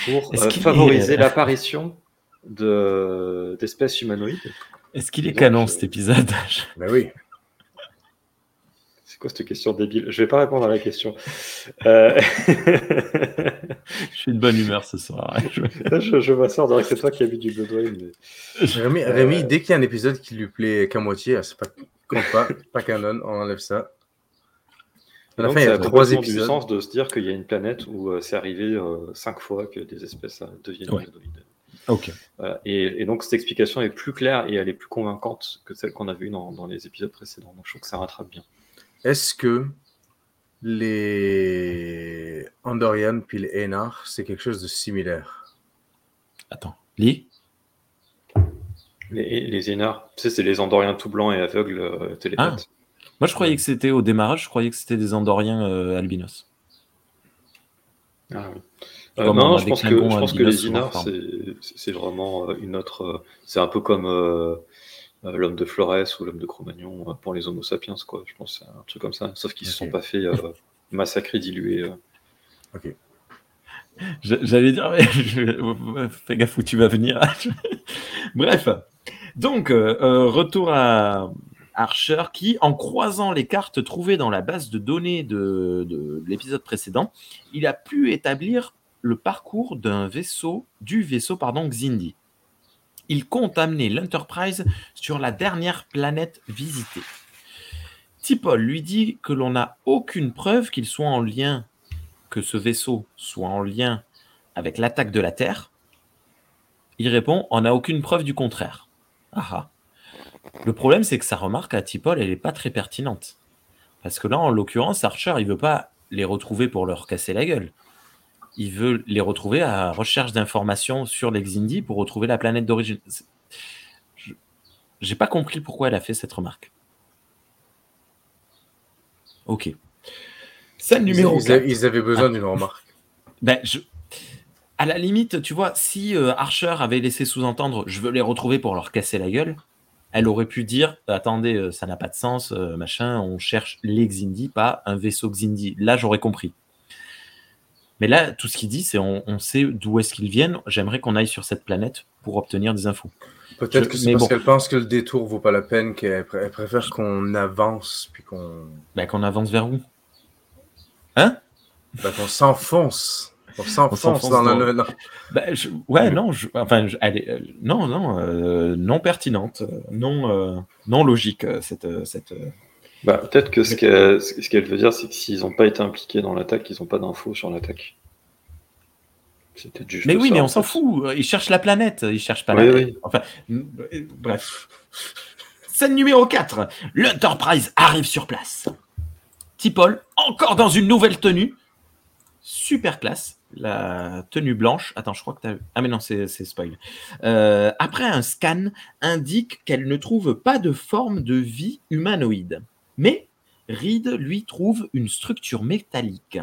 pour euh, favoriser l'apparition de- d'espèces humanoïdes. est-ce qu'il est canon cet épisode? Ben oui. C'est quoi cette question débile? Je vais pas répondre à la question. Euh, Je suis de bonne humeur ce soir. Je- je je m'assure de que c'est toi qui as mis du Bloodwine. mais- Rémi, Euh, Rémi, dès qu'il y a un épisode qui lui plaît qu'à moitié, c'est pas, compte pas, pas canon, on enlève ça. À la Donc, fin, il y a trois complètement du épisodes. sens de se dire qu'il y a une planète où euh, c'est arrivé euh, cinq fois que des espèces euh, deviennent Ouais. humanoïdes. Ok. Voilà. Et, et donc cette explication est plus claire et elle est plus convaincante que celle qu'on a vue dans, dans les épisodes précédents. Donc je trouve que ça rattrape bien. Est-ce que les Andorian puis les Enar, c'est quelque chose de similaire? Attends. Lis Les, les tu sais, c'est les Andoriens tout blancs et aveugles euh, télépathes. Moi, je croyais que c'était au démarrage, je croyais que c'était des Andoriens euh, albinos. Ah, oui. Euh, non, je pense que, Klingons je pense que albinos les Inars, c'est c'est vraiment euh, une autre. C'est un peu comme l'homme de Flores ou l'homme de Cro-Magnon euh, pour les Homo sapiens, quoi. Je pense que c'est un truc comme ça. Sauf qu'ils ne se Ok. sont pas fait euh, massacrer, diluer. euh. Je- J'allais dire, mais je- fais gaffe où tu vas venir. Bref. Donc, euh, euh, retour à Archer qui, en croisant les cartes trouvées dans la base de données de, de l'épisode précédent, il a pu établir le parcours d'un vaisseau, du vaisseau, pardon, Xindi. Il compte amener l'Enterprise sur la dernière planète visitée. Tipol lui dit que l'on n'a aucune preuve qu'il soit en lien que ce vaisseau soit en lien avec l'attaque de la Terre Il répond On n'a aucune preuve du contraire. Ah ah. Le problème, c'est que sa remarque à Tipol, elle n'est pas très pertinente. Parce que là, en l'occurrence, Archer, il veut pas les retrouver pour leur casser la gueule. Il veut les retrouver à recherche d'informations sur les Xindi pour retrouver la planète d'origine. J'ai pas compris pourquoi elle a fait cette remarque. Ok. Scène numéro ils a- 4. ils avaient besoin d'une remarque. Ben, je... À la limite, tu vois, si euh, Archer avait laissé sous-entendre je veux les retrouver pour leur casser la gueule, elle aurait pu dire attendez, euh, ça n'a pas de sens, euh, machin, on cherche les Xindi, pas un vaisseau Xindi. Là, j'aurais compris. Mais là, tout ce qu'il dit, c'est on, on sait d'où est-ce qu'ils viennent. J'aimerais qu'on aille sur cette planète pour obtenir des infos. Peut-être que c'est parce bon. qu'elle pense que le détour vaut pas la peine, qu'elle pr- elle préfère qu'on avance, puis qu'on Ben, qu'on avance vers où? Hein? Ben, qu'on s'enfonce. On s'enfonce dans, dans- le... dans- Ben, je- Ouais, non, je- enfin, je- est- euh, non, non, euh, non pertinente, euh, non, euh, non logique, cette, cette, Bah, Peut-être que ce qu'elle veut dire, c'est que s'ils n'ont pas été impliqués dans l'attaque, ils n'ont pas d'infos sur l'attaque. Peut-être juste Mais oui, ça, mais on s'en fout. Ils cherchent la planète. Ils cherchent pas Oui, la. oui. Enfin, bref. Scène numéro 4. L'Enterprise arrive sur place. Tipol, encore dans une nouvelle tenue. Super classe. La tenue blanche. Attends, je crois que tu as. Ah, mais non, c'est c'est spoil. Euh, après un scan, indique qu'elle ne trouve pas de forme de vie humanoïde. Mais Reed lui trouve une structure métallique.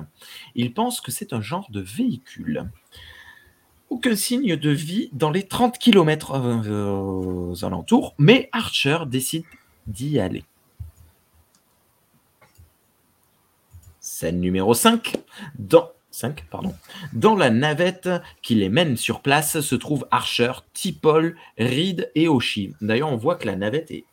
Il pense que c'est un genre de véhicule aucun signe de vie dans les 30 km aux alentours, mais Archer décide d'y aller. Scène numéro 5. Dans, 5 pardon. Dans la navette qui les mène sur place se trouvent Archer, Tipol, Reed et Oshi. D'ailleurs, on voit que la navette est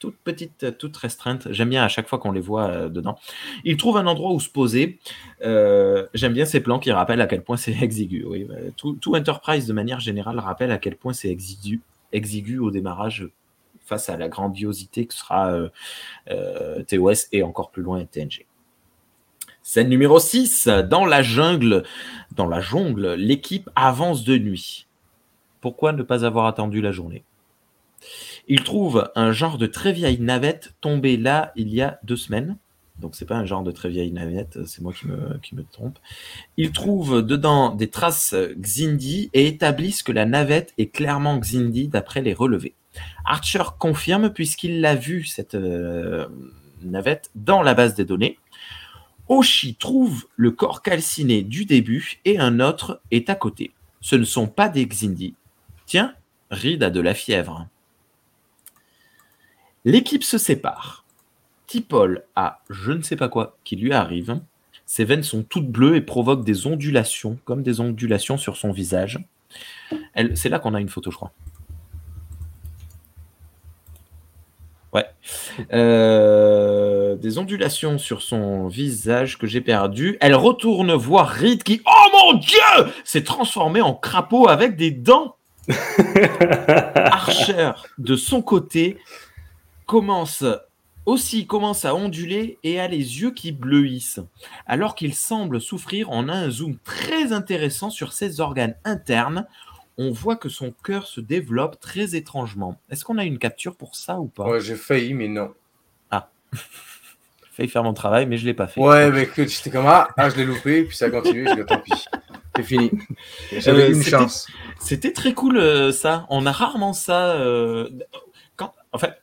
toute petite, toute restreinte. J'aime bien à chaque fois qu'on les voit euh, dedans. Ils trouvent un endroit où se poser. Euh, J'aime bien ces plans qui rappellent à quel point c'est exigu. Tout, Enterprise, de manière générale, rappelle à quel point c'est exigu, exigu au démarrage face à la grandiosité que sera euh, TOS et encore plus loin TNG. Scène numéro 6. Dans la jungle, dans la jungle, l'équipe avance de nuit. Pourquoi ne pas avoir attendu la journée? Il trouve un genre de très vieille navette tombée là il y a deux semaines. Donc c'est pas un genre de très vieille navette, c'est moi qui me, trompe. Ils trouvent dedans des traces Xindi et établissent que la navette est clairement Xindi d'après les relevés. Archer confirme puisqu'il l'a vu cette euh, navette dans la base des données. Oshi trouve le corps calciné du début et un autre est à côté. Ce ne sont pas des Xindi. Tiens, Reed a de la fièvre. L'équipe se sépare. Tipol a je ne sais pas quoi qui lui arrive. Ses veines sont toutes bleues et provoquent des ondulations, comme des ondulations sur son visage. C'est là qu'on a une photo, je crois. Ouais. Euh, des ondulations sur son visage que j'ai perdu. Elle retourne voir Reed qui, oh mon dieu, s'est transformé en crapaud avec des dents. Archer, de son côté, commence aussi commence à onduler et a les yeux qui bleuissent. Alors qu'il semble souffrir, on a un zoom très intéressant sur ses organes internes. On voit que son cœur se développe très étrangement. Est-ce qu'on a une capture pour ça ou pas? Ouais, j'ai failli, mais non. J'ai failli faire mon travail, mais je l'ai pas fait. Ouais, mais écoute, j'étais comme ah, ah, je l'ai loupé, puis ça a continué, je dis tant pis. C'est fini. J'avais Euh, une c'était- chance. C'était très cool euh, ça. On a rarement ça. euh, quand, en fait,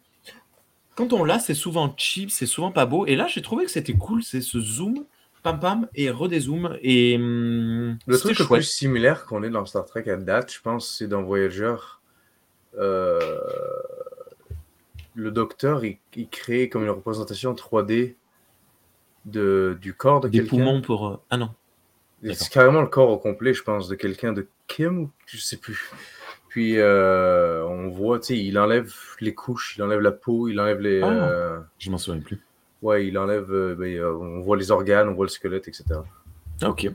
quand on l'a, c'est souvent cheap, c'est souvent pas beau. Et là, j'ai trouvé que c'était cool. C'est ce zoom, pam pam, et redézoom. Et hum, Le truc le plus similaire qu'on ait dans Star Trek à date, je pense, c'est dans Voyager. Euh, le docteur, il, il crée comme une représentation 3D de, du corps de Des quelqu'un. poumons pour. euh, Ah non. C'est carrément le corps au complet, je pense, de quelqu'un de Kim, ou je sais plus. Puis euh, on voit, tu sais, il enlève les couches, il enlève la peau, il enlève les. Ah. euh, Je m'en souviens plus. ouais, il enlève. euh, ben, euh, on voit les organes, on voit le squelette, etc. Ah, ok.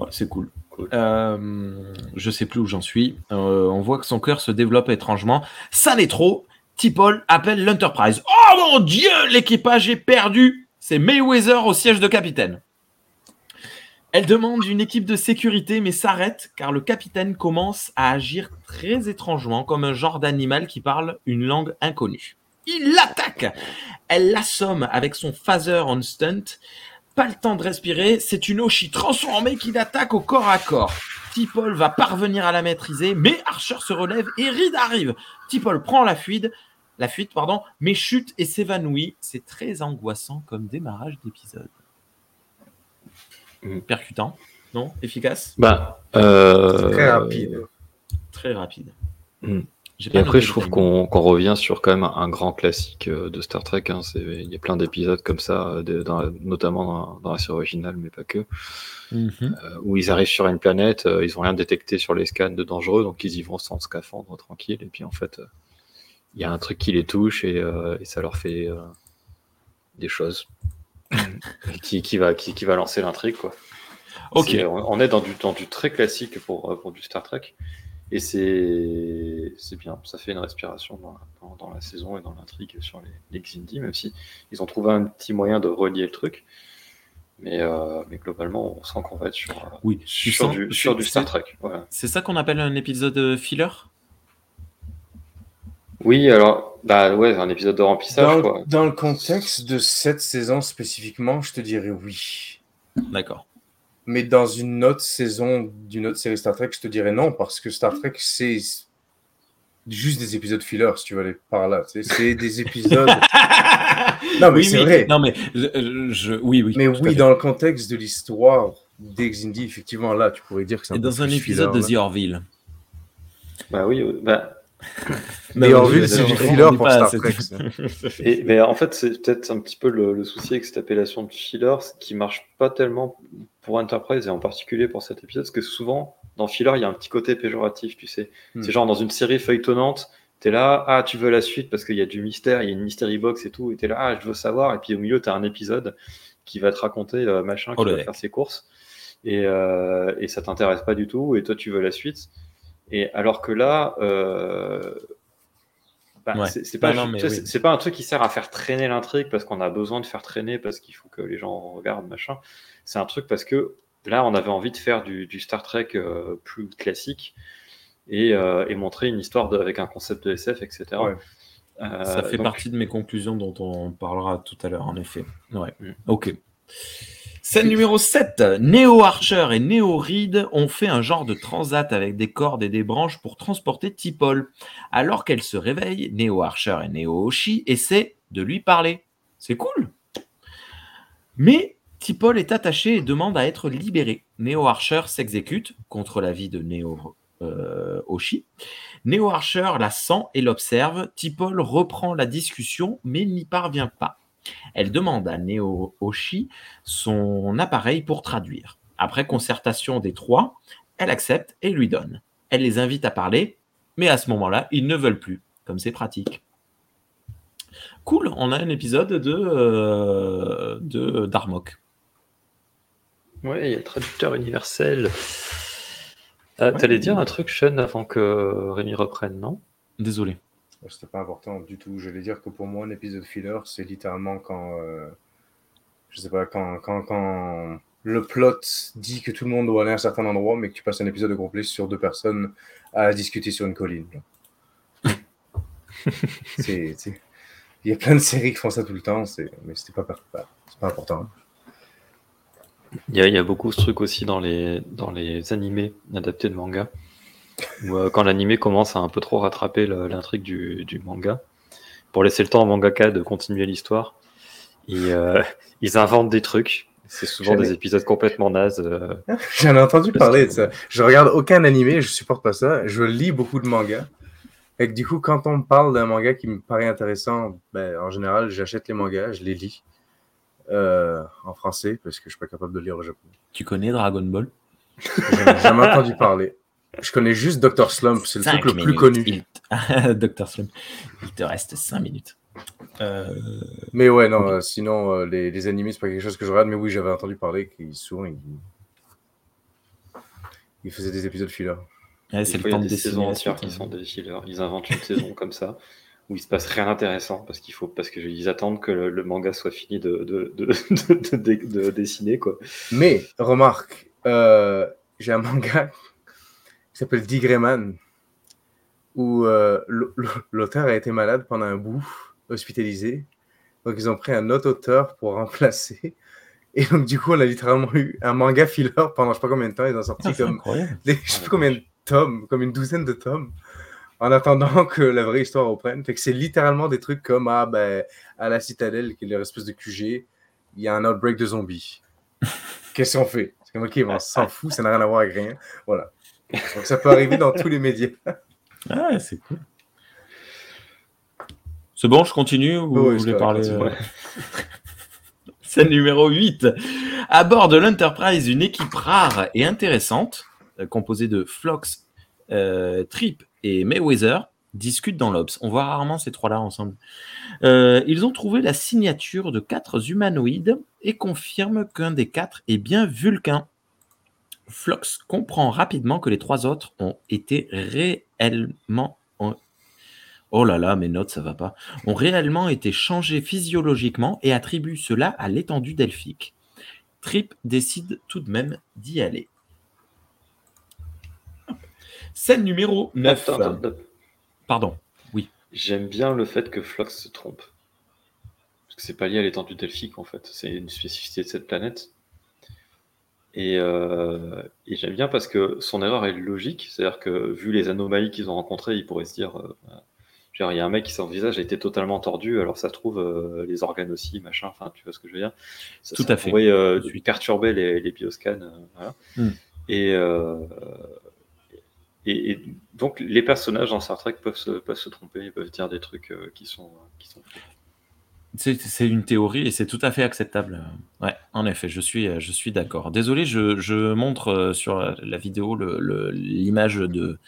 Ouais, c'est cool. Cool. Euh, je sais plus où j'en suis. Euh, on voit que son cœur se développe étrangement. Ça n'est trop. Tipol appelle l'Enterprise. Oh mon dieu, l'équipage est perdu. C'est Mayweather au siège de capitaine. Elle demande une équipe de sécurité mais s'arrête car le capitaine commence à agir très étrangement comme un genre d'animal qui parle une langue inconnue. Il l'attaque. Elle l'assomme avec son phaser on stunt. Pas le temps de respirer, c'est une Oshi transformée qui l'attaque au corps à corps. Tipol va parvenir à la maîtriser, mais Archer se relève et Reed arrive. Tipol prend la fuite, la fuite pardon, mais chute et s'évanouit. C'est très angoissant comme démarrage d'épisode. Mm. Percutant, non? Efficace? Bah, euh, Très rapide. Très rapide. Mm. J'ai Et après, je trouve qu'on revient sur quand même un grand classique euh, de Star Trek. hein. C'est- Il y a plein d'épisodes comme ça, euh, de- dans- notamment dans, dans la série originale, mais pas que, Mhm. euh, où ils arrivent sur une planète, euh, ils ont rien détecté sur les scans de dangereux, donc ils y vont sans scaphandre, tranquille. Et puis en fait, euh, il y a un truc qui les touche et, euh, et ça leur fait euh, des choses. Qui, qui, va, qui, qui va lancer l'intrigue, quoi. Ok. On on est dans du, dans du très classique pour, euh, pour du Star Trek. Et c'est c'est bien, ça fait une respiration dans, dans, dans la saison et dans l'intrigue sur les, les Xindi, même si ils ont trouvé un petit moyen de relier le truc. Mais, euh, mais globalement, on sent qu'on va être sur, euh, Oui, sur, du, sur du Star Trek. Voilà. C'est ça qu'on appelle un épisode filler? Oui, alors, bah ouais, un épisode de remplissage, quoi. Dans, le contexte de cette saison spécifiquement, je te dirais oui. D'accord. Mais dans une autre saison d'une autre série Star Trek, je te dirais non, parce que Star Trek, c'est juste des épisodes filler, si tu veux aller par là. C'est des épisodes. Non, mais Oui, c'est oui. vrai. Non, mais je, je- oui, oui. mais oui, dans le contexte de l'histoire d'Exindi, effectivement, là, tu pourrais dire que c'est un Et dans un épisode de The Orville. Bah oui, euh, bah, Mais je- c'est du filler pour Star Trek. Et, mais en fait, c'est peut-être un petit peu le, le souci avec cette appellation de filler, ce qui marche pas tellement pour Enterprise et en particulier pour cet épisode, parce que souvent, dans filler, il y a un petit côté péjoratif, tu sais. Hmm. C'est genre dans une série feuilletonnante, t'es là, ah, tu veux la suite parce qu'il y a du mystère, il y a une mystery box et tout, et t'es là, ah, je veux savoir, et puis au milieu, t'as un épisode qui va te raconter euh, machin, qui Oh, le va mec. faire ses courses, et, euh, et ça t'intéresse pas du tout, et toi, tu veux la suite. Et alors que là, euh, bah, Ouais. c'est pas, Non, non, oui. un truc qui sert à faire traîner l'intrigue parce qu'on a besoin de faire traîner parce qu'il faut que les gens regardent machin. C'est un truc parce que là, on avait envie de faire du, du Star Trek euh, plus classique et, euh, et montrer une histoire de- avec un concept de SF, etc. Ouais. Euh, Ça fait donc- partie de mes conclusions dont on parlera tout à l'heure, en effet. Ouais. Mm. Ok. Scène numéro 7. Neo Archer et Neo Reed ont fait un genre de transat avec des cordes et des branches pour transporter Tipol. Alors qu'elle se réveille, Neo Archer et Neo Oshi essaient de lui parler. C'est cool. Mais Tipol est attaché et demande à être libéré. Neo Archer s'exécute contre l'avis de Neo euh, Oshi. Neo Archer la sent et l'observe. Tipol reprend la discussion mais n'y parvient pas. Elle demande à Neo Oshi son appareil pour traduire. Après concertation des trois, elle accepte et lui donne. Elle les invite à parler, mais à ce moment-là, ils ne veulent plus, comme c'est pratique. Cool, on a un épisode de, euh, de Darmok. Ouais, il y a le traducteur universel. Euh, T'allais dire un truc, Sean, avant que Rémi reprenne, non? Désolé. C'était pas important du tout. Je vais dire que pour moi, un épisode filler, c'est littéralement quand. Euh, je sais pas, quand, quand, quand le plot dit que tout le monde doit aller à un certain endroit, mais que tu passes un épisode de complet sur deux personnes à discuter sur une colline. c'est, il y a plein de séries qui font ça tout le temps, mais c'était pas, pas, pas important. Il y, a, il y, a, beaucoup ce truc aussi dans les, dans les animés adaptés de manga. Où, euh, quand l'animé commence à un peu trop rattraper l'intrigue du, du, manga, pour laisser le temps au mangaka de continuer l'histoire, ils, euh, ils inventent des trucs c'est souvent des épisodes complètement nazes. Euh. J'en ai entendu parler de ça. Je regarde aucun animé, je supporte pas ça. Je lis beaucoup de mangas. Et du coup, quand on me parle d'un manga qui me paraît intéressant, ben, en général, j'achète les mangas, je les lis euh, en français parce que je suis pas capable de lire au Japon. Tu connais Dragon Ball? J'en ai jamais entendu parler. Je connais juste Dr. Slump, c'est le truc le plus connu. Dr. Slump, il te reste 5 minutes. Euh, mais ouais, non, euh, sinon, euh, les, les, animés, c'est pas quelque chose que je regarde, mais oui, j'avais entendu parler qu'ils souvent, ils... ils, faisaient des épisodes filler. c'est le temps des saisons entières qui sont des fillers. Ils inventent une saison comme ça où il se passe rien d'intéressant parce qu'il faut parce qu'ils attendent que le, manga soit fini de, de, de, de, dessiner quoi. Mais remarque, j'ai un manga qui s'appelle Digreman où l'auteur a été malade pendant un bout hospitalisé. Donc, ils ont pris un autre auteur pour remplacer. Et donc, du coup, on a littéralement eu un manga filler pendant je sais pas combien de temps. Ils ont sorti ah, comme des, je sais pas combien de tomes, comme une douzaine de tomes, en attendant que la vraie histoire reprenne. Fait que c'est littéralement des trucs comme ah, ben, à la citadelle, qui est leur espèce de QG, il y a un outbreak de zombies. Qu'est-ce qu'on fait? C'est comme, ok, on s'en fout, ça n'a rien à voir avec rien. Voilà. Donc, ça peut arriver dans tous les médias. ah, c'est cool. C'est bon, je continue ou vous voulez parler euh, Scène numéro 8. À bord de l'Enterprise, une équipe rare et intéressante, euh, composée de Flox, euh, Trip et Mayweather, discute dans l'Obs. On voit rarement ces trois-là ensemble. ils ont trouvé la signature de quatre humanoïdes et confirment qu'un des quatre est bien Vulcain. Flox comprend rapidement que les trois autres ont été réellement oh là là, mes notes, ça va pas, ont réellement été changés physiologiquement et attribuent cela à l'étendue delphique. Trip décide tout de même d'y aller. Scène numéro 9. Pardon, oui. J'aime bien le fait que Flox se trompe. Parce que c'est pas lié à l'étendue delphique en fait, c'est une spécificité de cette planète. Et, euh, et j'aime bien parce que son erreur est logique, c'est-à-dire que vu les anomalies qu'ils ont rencontrées, il pourrait se dire euh, il y a un mec qui son visage a été totalement tordu, alors ça trouve euh, les organes aussi, machin, enfin, tu vois ce que je veux dire? Tout à fait. Pourrait euh, perturber les, les bioscans. Hmm. et, et, donc, les personnages dans Star Trek peuvent se, peuvent se tromper, ils peuvent dire des trucs qui sont, qui sont c'est une théorie et c'est tout à fait acceptable. Ouais, en effet, je suis, d'accord. Désolé, je, montre euh, sur la vidéo l'image de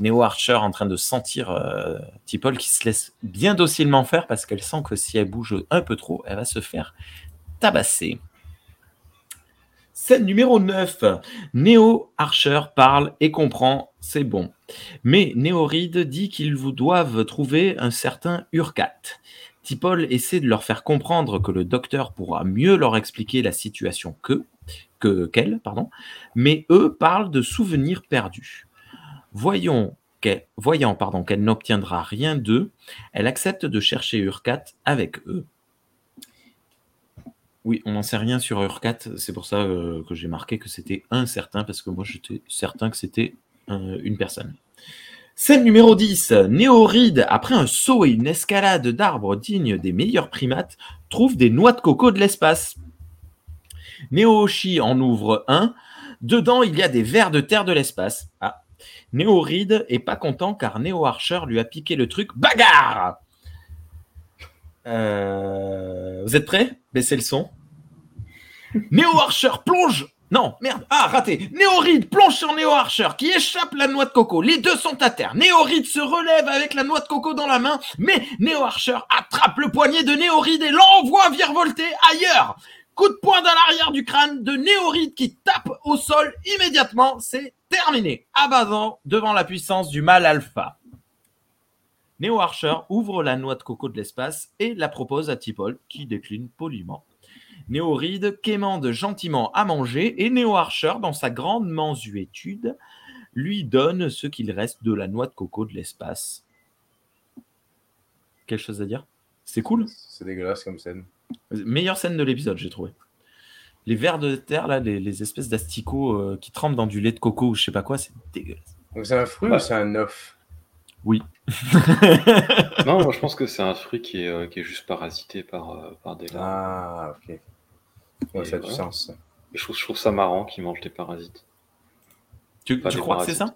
Neo Archer en train de sentir euh, Tipol qui se laisse bien docilement faire parce qu'elle sent que si elle bouge un peu trop, elle va se faire tabasser. Scène numéro 9. Neo Archer parle et comprend, c'est bon. Mais Néoride dit qu'ils vous doivent trouver un certain Urkat. Tipol essaie de leur faire comprendre que le docteur pourra mieux leur expliquer la situation que qu'elle, pardon, mais eux parlent de souvenirs perdus. Voyons voyant pardon, qu'elle n'obtiendra rien d'eux, elle accepte de chercher Urkat avec eux. Oui, on n'en sait rien sur Urkat, c'est pour ça euh, que j'ai marqué que c'était incertain, parce que moi j'étais certain que c'était une personne. Scène numéro 10. Néoride, après un saut et une escalade d'arbres dignes des meilleurs primates, trouve des noix de coco de l'espace. Neoshi en ouvre un. Dedans, il y a des vers de terre de l'espace. Ah. Reed est pas content car Neo Archer lui a piqué le truc. Bagarre Euh, Vous êtes prêts? Baissez le son. Neo Archer plonge. Non, merde. Ah, raté. Reed plonge sur Neo Archer qui échappe la noix de coco. Les deux sont à terre. Reed se relève avec la noix de coco dans la main, mais Neo Archer attrape le poignet de Reed et l'envoie virevolter ailleurs. Coup de poing dans l'arrière du crâne de Reed qui tape au sol immédiatement. C'est terminé. Abassant devant la puissance du mal alpha. Neo Archer ouvre la noix de coco de l'espace et la propose à Tipol qui décline poliment. Neo Reed quémande gentiment à manger et Neo Archer, dans sa grande mansuétude, lui donne ce qu'il reste de la noix de coco de l'espace. Quelque chose à dire? C'est cool? C'est dégueulasse comme scène. Meilleure scène de l'épisode, j'ai trouvé. Les vers de terre, là, les, les espèces d'asticots euh, qui trempent dans du lait de coco ou je sais pas quoi, c'est dégueulasse. Donc c'est un fruit ou c'est un œuf? Oui. Non, moi je pense que c'est un fruit qui est, euh, qui est juste parasité par, euh, par des larves. Ah, ok. Ouais, ça a du sens. je trouve, je trouve ça marrant qu'ils mangent des parasites. Tu, Pas tu des crois que c'est ça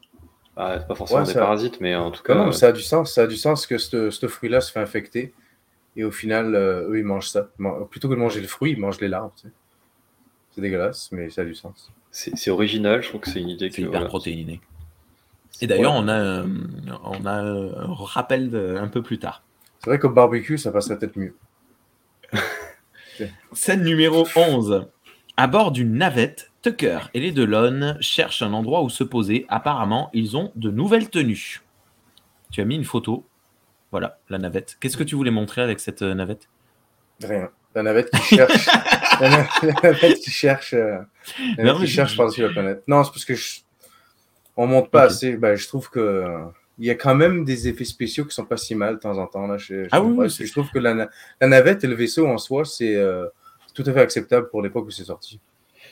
Ah, c'est pas forcément Ouais, des parasites, mais en tout cas. Non, non, euh, ça a du sens. Ça a du sens que ce fruit-là se fait infecter. Et au final, euh, eux, ils mangent ça. Plutôt que de manger le fruit, ils mangent les larves. tu sais. C'est dégueulasse, mais ça a du sens. c'est original, je trouve que c'est une idée C'est que. hyper voilà, protéiné. c'est- Et d'ailleurs, ouais. on a, un- on a un rappel de- un peu plus tard. C'est vrai qu'au barbecue, ça passerait peut-être mieux. Scène numéro 11. À bord d'une navette, Tucker et les Delon cherchent un endroit où se poser. Apparemment, ils ont de nouvelles tenues. Tu as mis une photo. Voilà, la navette. Qu'est-ce que tu voulais montrer avec cette euh, navette? Rien. La navette qui cherche. la na- la navette qui cherche. euh, La navette qui cherche je- par-dessus la planète. Non, c'est parce que je... on monte pas assez. Ben, je trouve que. Il y a quand même des effets spéciaux qui sont pas si mal de temps en temps. Là, je, je Ah oui, je trouve que la, na- la navette et le vaisseau en soi, c'est euh, tout à fait acceptable pour l'époque où c'est sorti.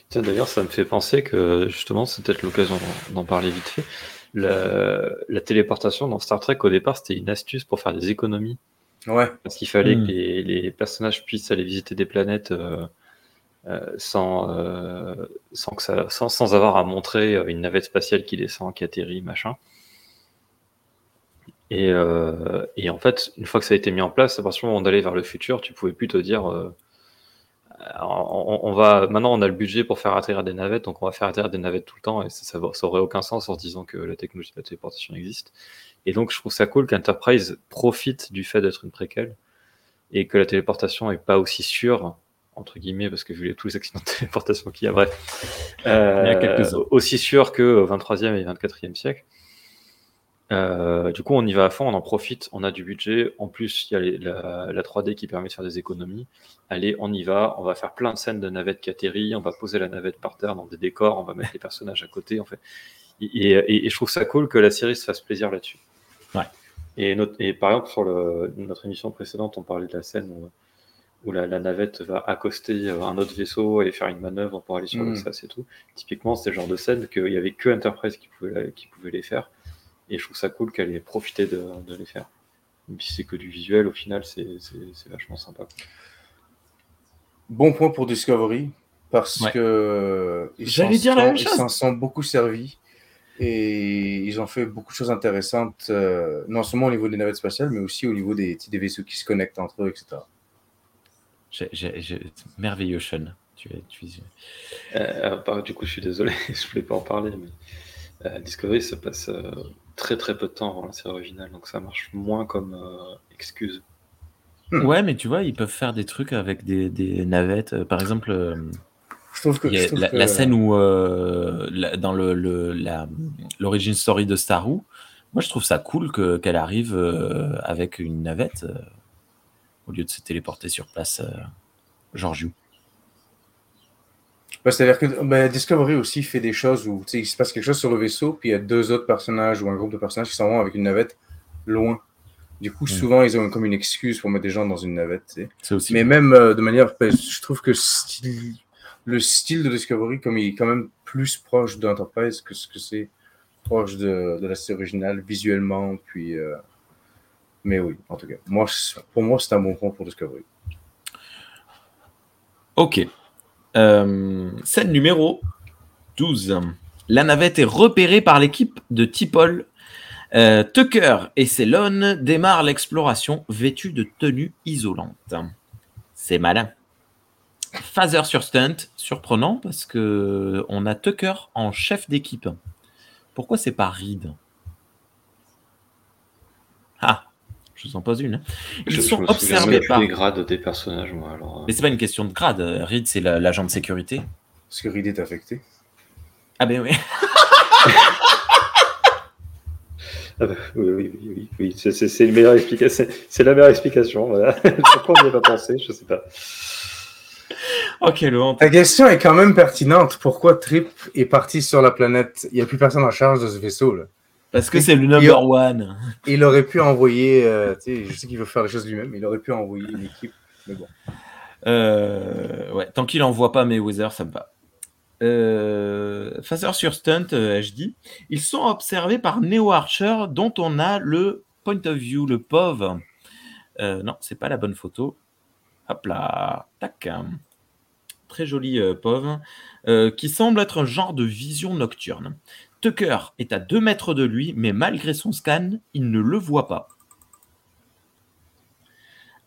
Tiens, D'ailleurs, ça me fait penser que justement, c'est peut-être l'occasion d'en- parler vite fait. La, la téléportation dans Star Trek, au départ, c'était une astuce pour faire des économies. Ouais. Parce qu'il fallait Hmm. que les, les personnages puissent aller visiter des planètes euh, euh, sans, euh, sans, que ça, sans, sans avoir à montrer une navette spatiale qui descend, qui atterrit, machin. Et, euh, et en fait, une fois que ça a été mis en place, à partir du moment où on allait vers le futur, tu pouvais plus te dire euh, on, on va maintenant on a le budget pour faire atterrir des navettes, donc on va faire atterrir des navettes tout le temps, et ça, ça, aurait aucun sens en se disant que la technologie de la téléportation existe. Et donc je trouve ça cool qu'Enterprise profite du fait d'être une préquelle et que la téléportation est pas aussi sûre entre guillemets parce que vu tous les accidents de téléportation qu'il y a, bref, euh, Il y a quelques-uns. aussi sûr que au 23e et 24e siècle. Euh, du coup, on y va à fond, on en profite, on a du budget. En plus, il y a les- la, la 3D qui permet de faire des économies. Allez, on y va, on va faire plein de scènes de navettes qui atterrit, on va poser la navette par terre dans des décors, on va mettre les personnages à côté, en fait. Et, et- et je trouve ça cool que la série se fasse plaisir là-dessus. Ouais. Et, notre- et par exemple, sur le- notre émission précédente, on parlait de la scène où, où la, la navette va accoster euh, un autre vaisseau et faire une manœuvre pour aller sur le Mm. sas et tout. Typiquement, c'est le genre de scène qu'il n'y avait que Enterprise qui pouvait, la- qui pouvait les faire. Et je trouve ça cool qu'elle ait profité de, de les faire. Même si c'est que du visuel, au final, c'est vachement sympa. Bon point pour Discovery, parce Ouais. que ils s'en sont- même ils s'en sont beaucoup servis et ils ont fait beaucoup de choses intéressantes, euh, non seulement au niveau des navettes spatiales, mais aussi au niveau des, des vaisseaux qui se connectent entre eux, etc. Merveilleux, Sean. Tu es, tu es- Euh, bah, du coup, je suis désolé, je voulais pas en parler, mais euh, Discovery se passe euh, très très peu de temps avant la série originale, donc ça marche moins comme euh, excuse. Hmm. Ouais, mais tu vois, ils peuvent faire des trucs avec des, des navettes. Euh, Par exemple, euh, Je trouve que, il y a je trouve la, que- la scène où, euh, la- dans le, le- la- l'origin story de Star Who, moi je trouve ça cool que, qu'elle arrive euh, avec une navette euh, au lieu de se téléporter sur place. Euh, Georgiou. Bah, C'est-à-dire que bah, Discovery aussi fait des choses où il se passe quelque chose sur le vaisseau, puis il y a deux autres personnages ou un groupe de personnages qui s'en vont avec une navette loin. Du coup, souvent, ils ont comme une excuse pour mettre des gens dans une navette. aussi. Mais même euh, de manière, ben, je trouve que style- le style de Discovery, comme il est quand même plus proche d'Enterprise que ce que c'est proche de, de la série originale visuellement, puis. euh, Mais oui, en tout cas, moi, pour moi, c'est un bon point pour Discovery. Ok. Euh, scène numéro 12. La navette est repérée par l'équipe de Tipol. Euh, Tucker et Célone démarrent l'exploration vêtus de tenues isolantes. C'est malin. Phaser sur stunt, surprenant parce que on a Tucker en chef d'équipe. Pourquoi c'est pas Reed? Ah, je vous en pose une. hein. Ils Je- je sont me souviens observés par. des grades des personnages, moi. Alors, euh, Mais c'est pas une question de grade. Reed, c'est la- l'agent de sécurité. Parce que Reed est affecté. Ah ben oui. Ah bah, oui, oui, oui, oui, oui. C'est, meilleure explication. La meilleure explication. Voilà. Pourquoi on n'y a pas pensé Je sais pas. Quelle honte. Ta question est quand même pertinente. Pourquoi Trip est parti sur la planète? Il n'y a plus personne en charge de ce vaisseau. Là. Parce que c'est le number one. Il aurait pu envoyer. euh, je sais qu'il veut faire les choses lui-même. mais Il aurait pu envoyer une équipe. Mais bon. Euh, ouais, tant qu'il envoie pas Mayweather, ça me va. Euh, sur Stunt, euh, HD. Ils sont observés par Neo Archer, dont on a le point of view, le POV. Euh, non, c'est pas la bonne photo. Hop là, tac. Très joli POV, qui semble être un genre de vision nocturne. Tucker est à 2 mètres de lui, mais malgré son scan, il ne le voit pas.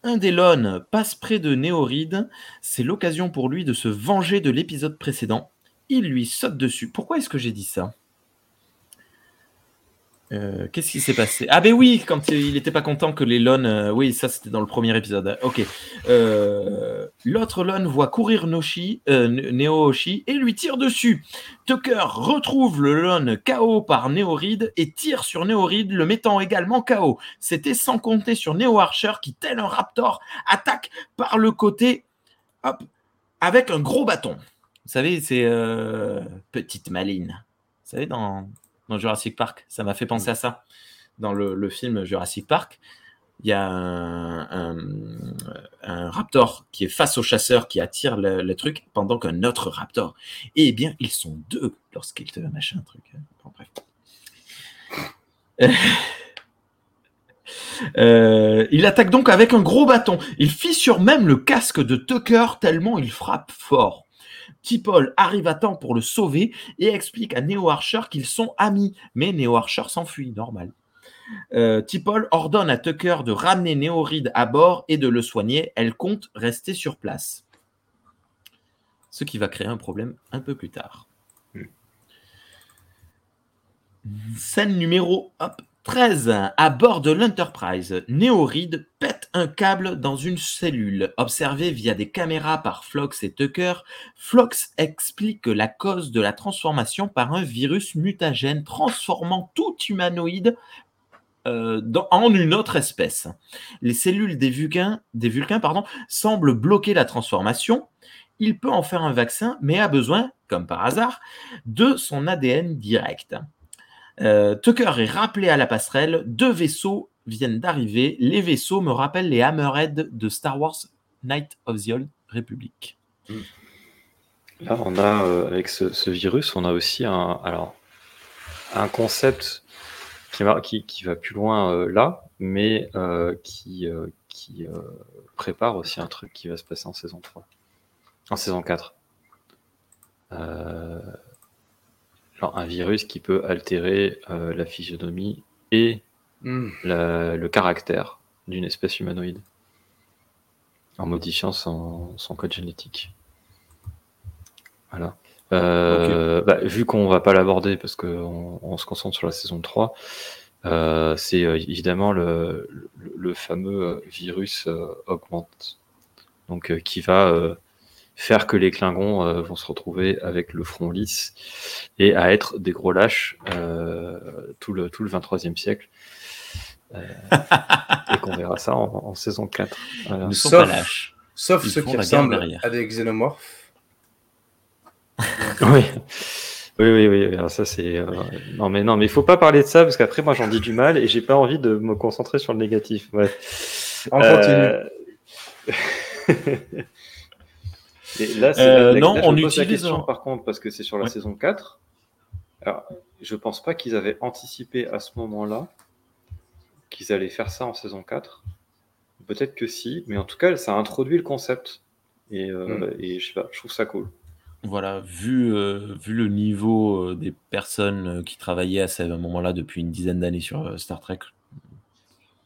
Un des passe près de Néoride. C'est l'occasion pour lui de se venger de l'épisode précédent. Il lui saute dessus. Pourquoi est-ce que j'ai dit ça? Euh, Qu'est-ce qui s'est passé? Ah ben oui, quand il n'était pas content que les Lone... euh, oui, ça c'était dans le premier épisode. Ok. Euh, L'autre Lone voit courir Noshi, Neo Oshi et lui tire dessus. Tucker retrouve le Lone KO par Néoride et tire sur Néoride, le mettant également KO. C'était sans compter sur Neo Archer qui, tel un raptor, attaque par le côté, hop, avec un gros bâton. Vous savez, c'est petite maline. Vous savez, dans, dans Jurassic Park, ça m'a fait penser à ça. Dans le, le film Jurassic Park, il y a un, un- un raptor qui est face au chasseur qui attire le, le truc pendant qu'un autre raptor. Eh bien, ils sont deux lorsqu'ils te machin truc. Bon, bref. Euh, il attaque donc avec un gros bâton. Il fissure même le casque de Tucker tellement il frappe fort. Tipol arrive à temps pour le sauver et explique à Neo Archer qu'ils sont amis, mais Neo Archer s'enfuit, normal. Euh, Tipol ordonne à Tucker de ramener Néoride à bord et de le soigner. Elle compte rester sur place. Ce qui va créer un problème un peu plus tard. Scène numéro hop, 13. À bord de l'Enterprise, Néoride pète un câble dans une cellule. Observé via des caméras par Flox et Tucker, Flox explique la cause de la transformation par un virus mutagène transformant tout humanoïde euh, en une autre espèce. Les cellules des Vulcains, semblent bloquer la transformation. Il peut en faire un vaccin, mais a besoin, comme par hasard, de son ADN direct. Euh, Tucker est rappelé à la passerelle. Deux vaisseaux viennent d'arriver. Les vaisseaux me rappellent les Hammerhead de Star Wars Night of the Old Republic. Là, on a, euh, avec ce, virus, on a aussi un, alors, un concept qui qui, qui va plus loin euh, là, mais qui, qui prépare aussi un truc qui va se passer en saison 3. En saison 4. Euh, genre un virus qui peut altérer euh, la physionomie et Hmm. la- le caractère d'une espèce humanoïde en modifiant son, son code génétique. Voilà. Euh, bah, vu qu'on va pas l'aborder parce qu'on on se concentre sur la saison 3, euh, c'est évidemment le, le, le fameux virus augmente. Donc qui va euh, faire que les Klingons euh, vont se retrouver avec le front lisse et à être des gros lâches euh, tout, le, tout le 23e siècle. Euh, et qu'on verra ça en, en saison 4. Voilà. Ils ne sont Sauf- pas lâches. Sauf Ils ceux qui ressemblent à des xénomorphes. Oui. Oui, oui, oui. Alors ça, c'est. euh, Non, mais non, mais il faut pas parler de ça parce qu'après, moi, j'en dis du mal et j'ai pas envie de me concentrer sur le négatif. Ouais. On Euh, et là, c'est Euh, non, là, on pose la utilise- question, par contre, parce que c'est sur la Ouais. saison 4. Alors, je pense pas qu'ils avaient anticipé à ce moment-là qu'ils allaient faire ça en saison 4. Peut-être que si, mais en tout cas, ça a introduit le concept. Et, euh, Mm. et je sais pas, je trouve ça cool. Voilà, vu, euh, vu le niveau des personnes qui travaillaient à ce moment-là depuis une dizaine d'années sur Star Trek,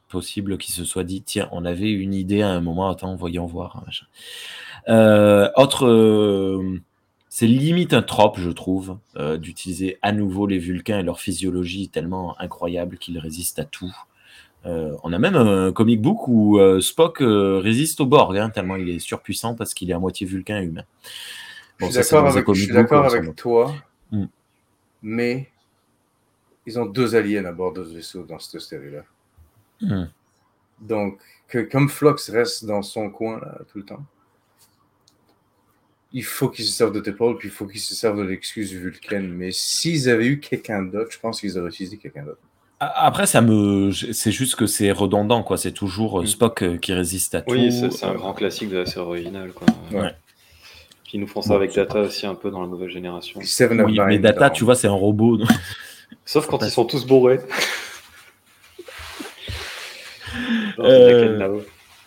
possible qu'ils se soient dit tiens, on avait une idée à un moment, attends, voyons voir. Autre, c'est limite un trope, je trouve, d'utiliser à nouveau les Vulcains et leur physiologie tellement incroyable qu'ils résistent à tout. on a même un comic book où Spock résiste au Borg, hein, tellement il est surpuissant parce qu'il est à moitié vulcain et humain je suis d'accord avec, toi, hmm. mais ils ont deux aliens à bord de ce vaisseau dans cette série-là. Hmm. Donc, que, comme Flux reste dans son coin tout le temps, il faut qu'ils se servent de T'Pol, puis il faut qu'ils se servent de l'excuse vulcaine. Mais s'ils avaient eu quelqu'un d'autre, je pense qu'ils auraient utilisé quelqu'un d'autre. Après, ça me, c'est juste que c'est redondant, quoi. C'est toujours euh, hmm. Spock euh, qui résiste à tout. Oui, c'est un grand classique de la série originale, quoi. Ouais. Ils nous font ça avec Data aussi un peu dans la nouvelle génération. Oui, mais Data, tu vois, c'est un robot. Sauf quand ils sont tous bourrés. Euh,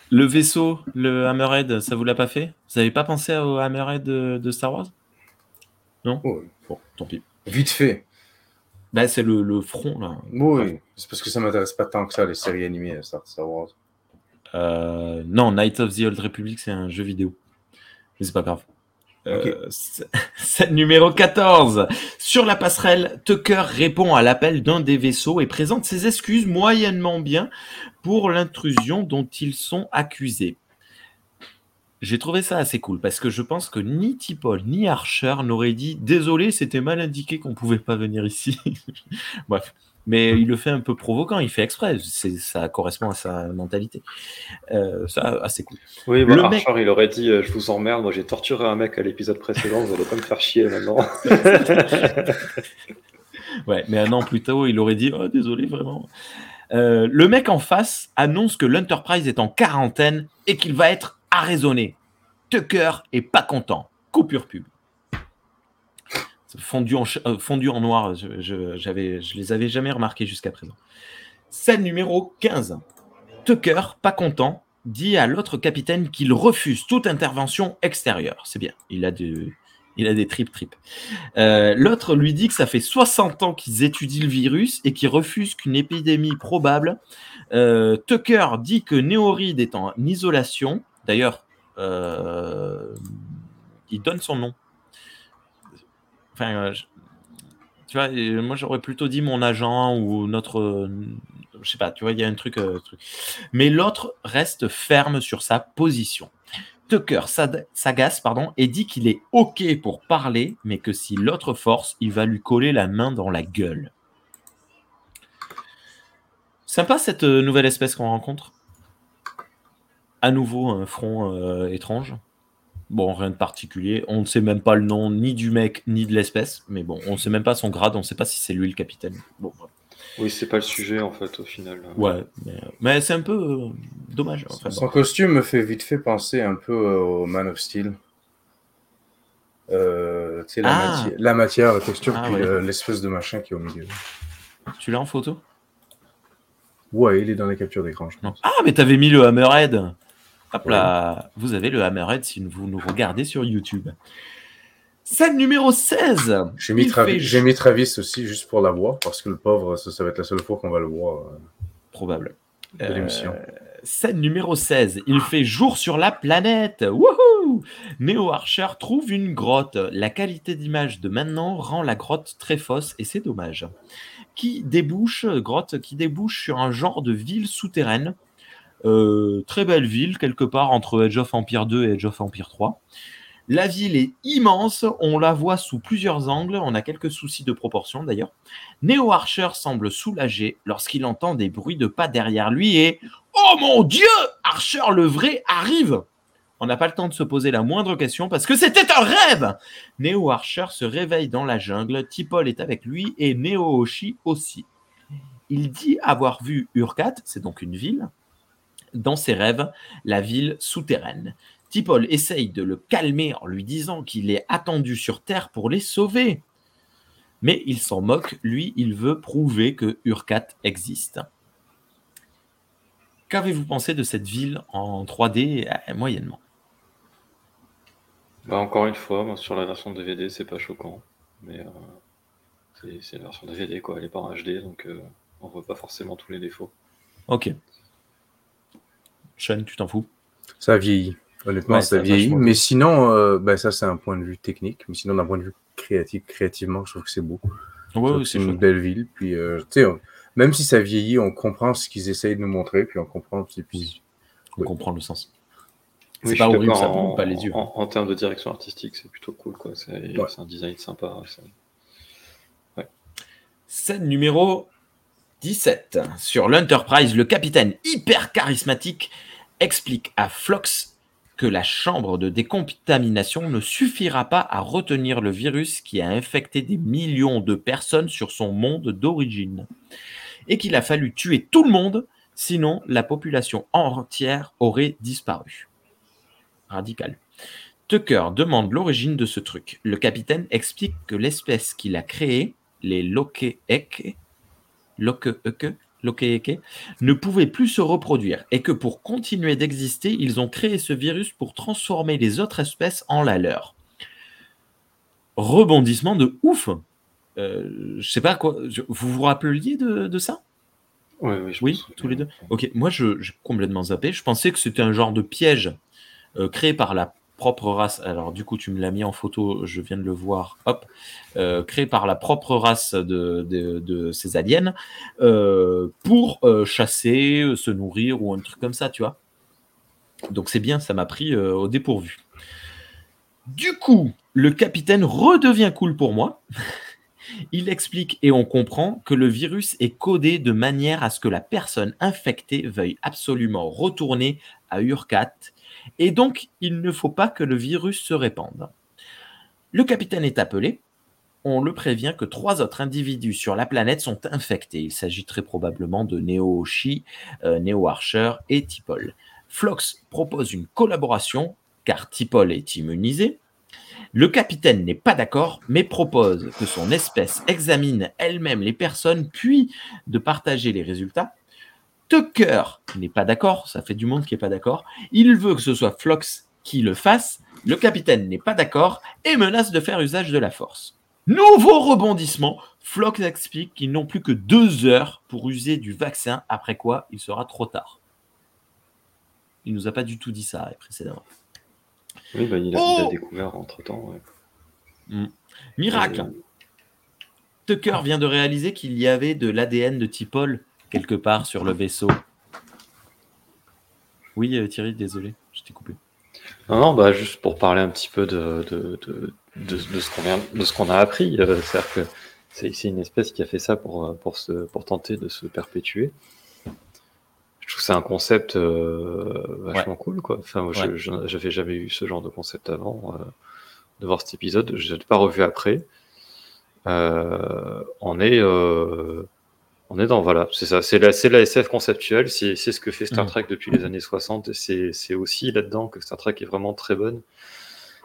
le vaisseau, le Hammerhead, ça vous l'a pas fait? Vous n'avez pas pensé au Hammerhead de, Star Wars? Non? Bon, tant pis. Vite fait. Bah, c'est le, front, là. Oui, c'est parce que ça m'intéresse pas tant que ça, les séries animées Star, Star Wars. Euh, non, Night of the Old Republic, c'est un jeu vidéo. Mais c'est pas grave. Euh, scène numéro 14. Sur la passerelle, Tucker répond à l'appel d'un des vaisseaux et présente ses excuses moyennement bien pour l'intrusion dont ils sont accusés. J'ai trouvé ça assez cool parce que je pense que ni Tipol ni Archer n'auraient dit désolé, c'était mal indiqué qu'on pouvait pas venir ici. Bref, mais il le fait un peu provoquant, il fait exprès, ça correspond à sa mentalité. Euh, ça, assez cool. Oui, le mec... il aurait dit euh, Je vous emmerde, moi j'ai torturé un mec à l'épisode précédent, vous allez pas me faire chier maintenant. ouais, mais un an plus tôt, il aurait dit oh, Désolé, vraiment. Euh, le mec en face annonce que l'Enterprise est en quarantaine et qu'il va être arraisonné. Tucker est pas content. Coupure pub fondu en, euh, en noir. Je, j'avais, je les avais jamais remarqués jusqu'à présent. Scène numéro 15. Tucker, pas content, dit à l'autre capitaine qu'il refuse toute intervention extérieure. C'est bien, il a, de, il a des trip trip. Euh, l'autre lui dit que ça fait 60 ans qu'ils étudient le virus et qu'ils refusent qu'une épidémie probable. Euh, Tucker dit que Néoride est en isolation. D'ailleurs, il donne son nom Enfin, euh, tu vois, moi j'aurais plutôt dit mon agent ou notre. je sais pas, tu vois, il y a un truc. Euh, Mais l'autre reste ferme sur sa position. Tucker s'agace pardon, et dit qu'il est OK pour parler, mais que si l'autre force, il va lui coller la main dans la gueule. Sympa cette euh, nouvelle espèce qu'on rencontre. À nouveau, un front étrange. Bon, rien de particulier. On ne sait même pas le nom ni du mec ni de l'espèce, mais bon, on ne sait même pas son grade, on ne sait pas si c'est lui le capitaine. Bon, Oui, c'est pas le sujet en fait au final. Ouais, mais, c'est un peu euh, dommage. son costume me fait vite fait penser un peu euh, au Man of Steel. Euh, la, ah. matière, la, matière, la texture, ah, puis l'espèce de machin qui est au milieu. Tu l'as en photo? Ouais, il est dans les captures d'écran, je pense. Ah, mais t'avais mis le Hammerhead Hop là, vous avez le Hammerhead si vous nous regardez sur YouTube. Scène numéro 16. J'ai mis, mis, Travis aussi juste pour la voir parce que le pauvre, ça, va être la seule fois qu'on va le voir. Euh, Probable. Euh, scène numéro 16. Il fait jour sur la planète. Wouhou Neo Archer trouve une grotte. La qualité d'image de maintenant rend la grotte très fausse et c'est dommage. Qui débouche, grotte qui débouche sur un genre de ville souterraine euh, très belle ville, quelque part entre Edge of Empire 2 et Edge of Empire 3. La ville est immense, on la voit sous plusieurs angles, on a quelques soucis de proportion d'ailleurs. Neo Archer semble soulagé lorsqu'il entend des bruits de pas derrière lui et Oh mon Dieu Archer le vrai arrive On n'a pas le temps de se poser la moindre question parce que c'était un rêve Neo Archer se réveille dans la jungle, Tipol est avec lui et Neo Oshi aussi. Il dit avoir vu Urkat, c'est donc une ville, dans ses rêves la ville souterraine. Tipol essaye de le calmer en lui disant qu'il est attendu sur Terre pour les sauver. Mais il s'en moque, lui, il veut prouver que Urkat existe. Qu'avez-vous pensé de cette ville en 3D euh, moyennement? Bah, encore une fois, moi, sur la version DVD, c'est pas choquant. Mais euh, c'est c'est la version DVD, quoi. Elle est pas en HD, donc euh, on voit pas forcément tous les défauts. Ok. Sean, tu t'en fous? Ça a vieilli. Honnêtement, Ouais, ça ça a a vieilli. vachement Mais sinon, euh, ben, ça, c'est un point de vue technique. Mais sinon, d'un point de vue créatif, créativement, je trouve que c'est beau. Ouais, c'est une chouette. belle ville. Puis, euh, tu sais, on- même si ça vieillit, on comprend ce qu'ils essayent de nous montrer. Puis, on comprend. Puis, puis On comprend le sens. C'est pas horrible, ça en, pas les yeux. En, en termes de direction artistique, c'est plutôt cool, quoi. C'est un design sympa. Scène numéro 17. Sur l'Enterprise, le capitaine hyper charismatique explique à Flox que la chambre de décontamination ne suffira pas à retenir le virus qui a infecté des millions de personnes sur son monde d'origine. Et qu'il a fallu tuer tout le monde, sinon la population entière aurait disparu. Radical. Tucker demande l'origine de ce truc. Le capitaine explique que l'espèce qu'il a créée, les Lokeeke, Lokeeke, ne pouvaient plus se reproduire et que pour continuer d'exister, ils ont créé ce virus pour transformer les autres espèces en la leur. Rebondissement de ouf. Euh, je sais pas quoi. vous vous rappeliez de, de ça? Oui, je tous les deux. Ok, moi je j'ai complètement zappé. Je pensais que c'était un genre de piège euh, créé par la propre race. Alors du coup, tu me l'as mis en photo, je viens de le voir. Hop, Euh, créé par la propre race de, ces aliens euh, pour euh, chasser, se nourrir ou un truc comme ça, tu vois. Donc c'est bien, ça m'a pris au dépourvu. Du coup, le capitaine redevient cool pour moi. Il explique et on comprend que le virus est codé de manière à ce que la personne infectée veuille absolument retourner à Urkat et donc il ne faut pas que le virus se répande. Le capitaine est appelé. On le prévient que trois autres individus sur la planète sont infectés. Il s'agit très probablement de Neo Oshi, euh, Neo Archer et Tipol. Flox propose une collaboration car Tipol est immunisé. Le capitaine n'est pas d'accord, mais propose que son espèce examine elle-même les personnes, puis de partager les résultats. Tucker n'est pas d'accord, ça fait du monde qui n'est pas d'accord. Il veut que ce soit Flox qui le fasse. Le capitaine n'est pas d'accord et menace de faire usage de la force. Nouveau rebondissement, Flox explique qu'ils n'ont plus que deux heures pour user du vaccin, après quoi il sera trop tard. Il nous a pas du tout dit ça précédemment. Oui, bah, il, a, il Oh a découvert entre temps. Miracle Tucker vient de réaliser qu'il y avait de l'ADN de Tipol quelque part sur le vaisseau. Oui, euh, Thierry, désolé, je t'ai coupé. Non, non, bah, juste pour parler un petit peu de, de, de, de, de ce qu'on vient- de ce qu'on a appris. euh, C'est-à-dire que c'est une espèce qui a fait ça pour, euh, pour, se, pour tenter de se perpétuer. Je trouve que c'est un concept euh, vachement cool, quoi. Enfin, moi, Ouais. j'avais jamais eu ce genre de concept avant. euh, de voir cet épisode, je l'ai pas revu après. On est, on est dans voilà, c'est ça, c'est la, c'est la SF conceptuelle, c'est c'est ce que fait Star Mm. Trek depuis les années 60. et C'est c'est aussi là-dedans que Star Trek est vraiment très bonne.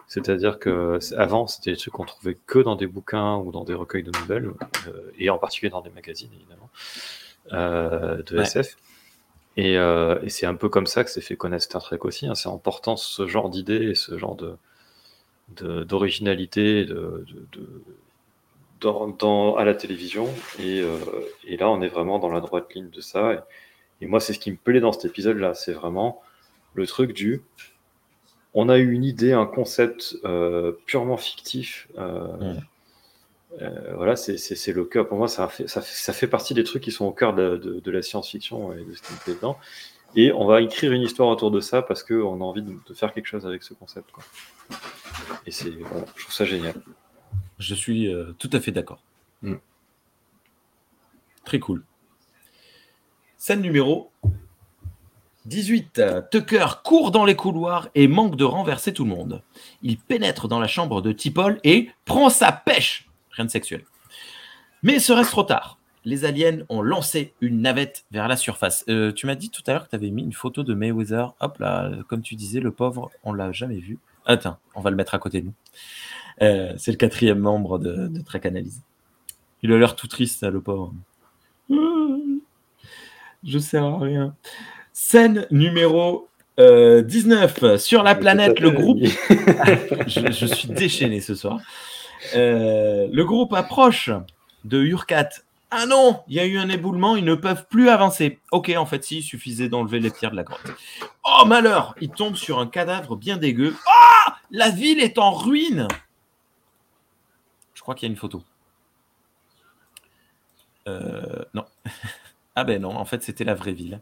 C'est-à-dire que avant, c'était des trucs qu'on trouvait que dans des bouquins ou dans des recueils de nouvelles, euh, et en particulier dans des magazines évidemment euh, de Ouais. SF. Et, euh, et c'est un peu comme ça que s'est fait connaître Star Trek aussi. hein. C'est en portant ce genre d'idées et ce genre de de- d'originalité de, de, de- dans, dans- à la télévision. Et, euh, et là, on est vraiment dans la droite ligne de ça. Et, et moi, c'est ce qui me plaît dans cet épisode-là. C'est vraiment le truc du. On a eu une idée, un concept euh, purement fictif. euh, voilà, c'est le cœur. Pour moi, ça fait, ça, fait, ça fait partie des trucs qui sont au cœur de, de- de la science-fiction et de ce qui me plaît dedans. Et on va écrire une histoire autour de ça parce qu'on a envie de, de faire quelque chose avec ce concept. Quoi. Et c'est, voilà, je trouve ça génial. Je suis euh, tout à fait d'accord. Mm. Très cool. Scène numéro 18. Tucker court dans les couloirs et manque de renverser tout le monde. Il pénètre dans la chambre de Tipol et prend sa pêche. Rien de sexuel. Mais serait-ce trop tard Les aliens ont lancé une navette vers la surface. Euh, tu m'as dit tout à l'heure que tu avais mis une photo de Mayweather. Hop là, comme tu disais, le pauvre, on l'a jamais vu. Attends, on va le mettre à côté de nous. Euh, c'est le quatrième membre de, de Trek Analyse. Il a l'air tout triste, ça, le pauvre. Je sers à rien. Scène numéro Euh, 19. Sur la planète, le groupe. Je, je suis déchaîné ce soir. Euh, le groupe approche de Urkat. Ah non, il y a eu un éboulement, ils ne peuvent plus avancer. Ok, en fait, si, il suffisait d'enlever les pierres de la grotte. Oh, malheur Il tombe sur un cadavre bien dégueu. Ah La ville est en ruine Je crois qu'il y a une photo. Euh, non. ah ben non, en fait, c'était la vraie ville.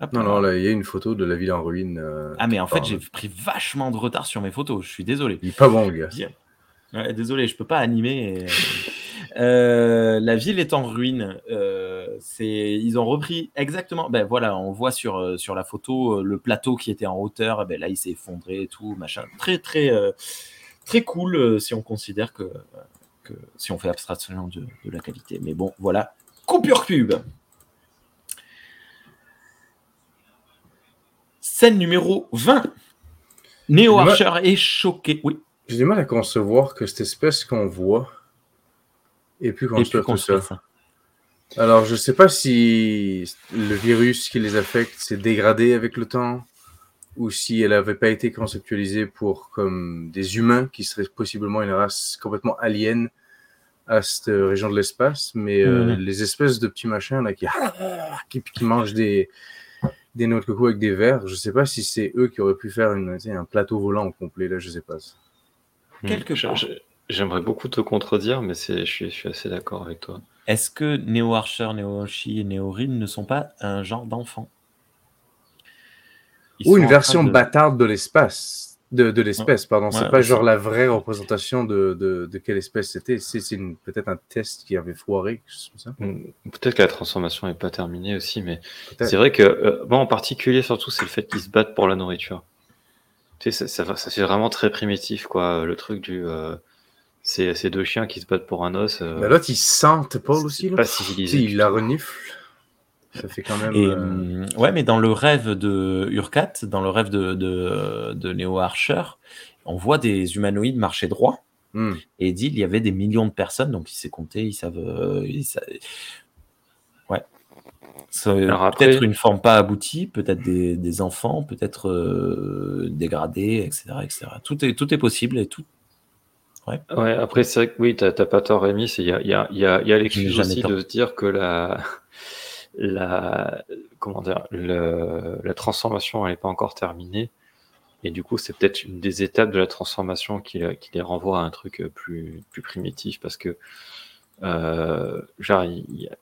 Hop Non, non, là, il y a une photo de la ville en ruine. euh, Ah mais en fait, j'ai pris vachement de retard sur mes photos. Je suis désolé. Il est pas bon, le gars. Ouais, désolé, je peux pas animer. et- Euh, la ville est en ruine. Euh, c'est, ils ont repris exactement. Ben voilà, on voit sur euh, sur la photo le plateau qui était en hauteur. Ben là, il s'est effondré et tout, machin. Très très très cool si on considère que que si on fait abstraction de, de la qualité. Mais bon, voilà. Coupure pub. Scène numéro 20. Néo Moi- Archer est choqué. Oui. J'ai du mal à concevoir que cette espèce qu'on voit Et puis construire tout construire ça. ça. Alors, je sais pas si le virus qui les affecte s'est dégradé avec le temps ou si elle avait pas été conceptualisée pour comme des humains qui seraient possiblement une race complètement alien à cette région de l'espace. Mais euh, les espèces de petits machins là qui, qui, qui mangent des, des noix de coco avec des verres, je sais pas si c'est eux qui auraient pu faire une, un plateau volant au complet. Là, je sais pas. Quelque Je- part. J'aimerais beaucoup te contredire, mais c'est, je, suis, je suis assez d'accord avec toi. Est-ce que Neo Archer, Neo Oshi et Neo Rin ne sont pas un genre d'enfant? Ou une version de- bâtarde de l'espace. De, de l'espèce, pardon. C'est Ouais, pas genre la vraie représentation de, de, de quelle espèce c'était. C'est peut-être un test qui avait foiré. Hmm, Peut-être que la transformation n'est pas terminée aussi, mais c'est vrai que, euh, bon, en particulier, surtout, c'est le fait qu'ils se battent pour la nourriture. Tu sais, ça, ça fait vraiment très primitif, quoi. Le truc du. euh, c'est c'est deux chiens qui se battent pour un os. euh, Mais l'autre, il sent Paul c'est aussi. Là. pas civilisé. du il la renifle. Ça fait quand même. Et, euh, hum, ouais, mais dans le rêve de Urkat, dans le rêve de, de, de Neo Archer, on voit des humanoïdes marcher droit. hmm. Et il dit il y avait des millions de personnes, donc il s'est compté, ils savent. euh, ils sa- Ouais. Après- Peut-être une forme pas aboutie, peut-être des, des enfants, peut-être euh, dégradés, etc., etc. Tout est, tout est possible et tout. Ouais, après, c'est vrai que oui, t'as pas tort, Rémi. c'est- Il y a, il y a, il y a, y a l'excuse aussi de se dire que la, la, comment dire, le- la transformation, elle n'est pas encore terminée. Et du coup, c'est peut-être une des étapes de la transformation qui, qui les renvoie à un truc plus, plus primitif parce que, euh, genre, il- il y a-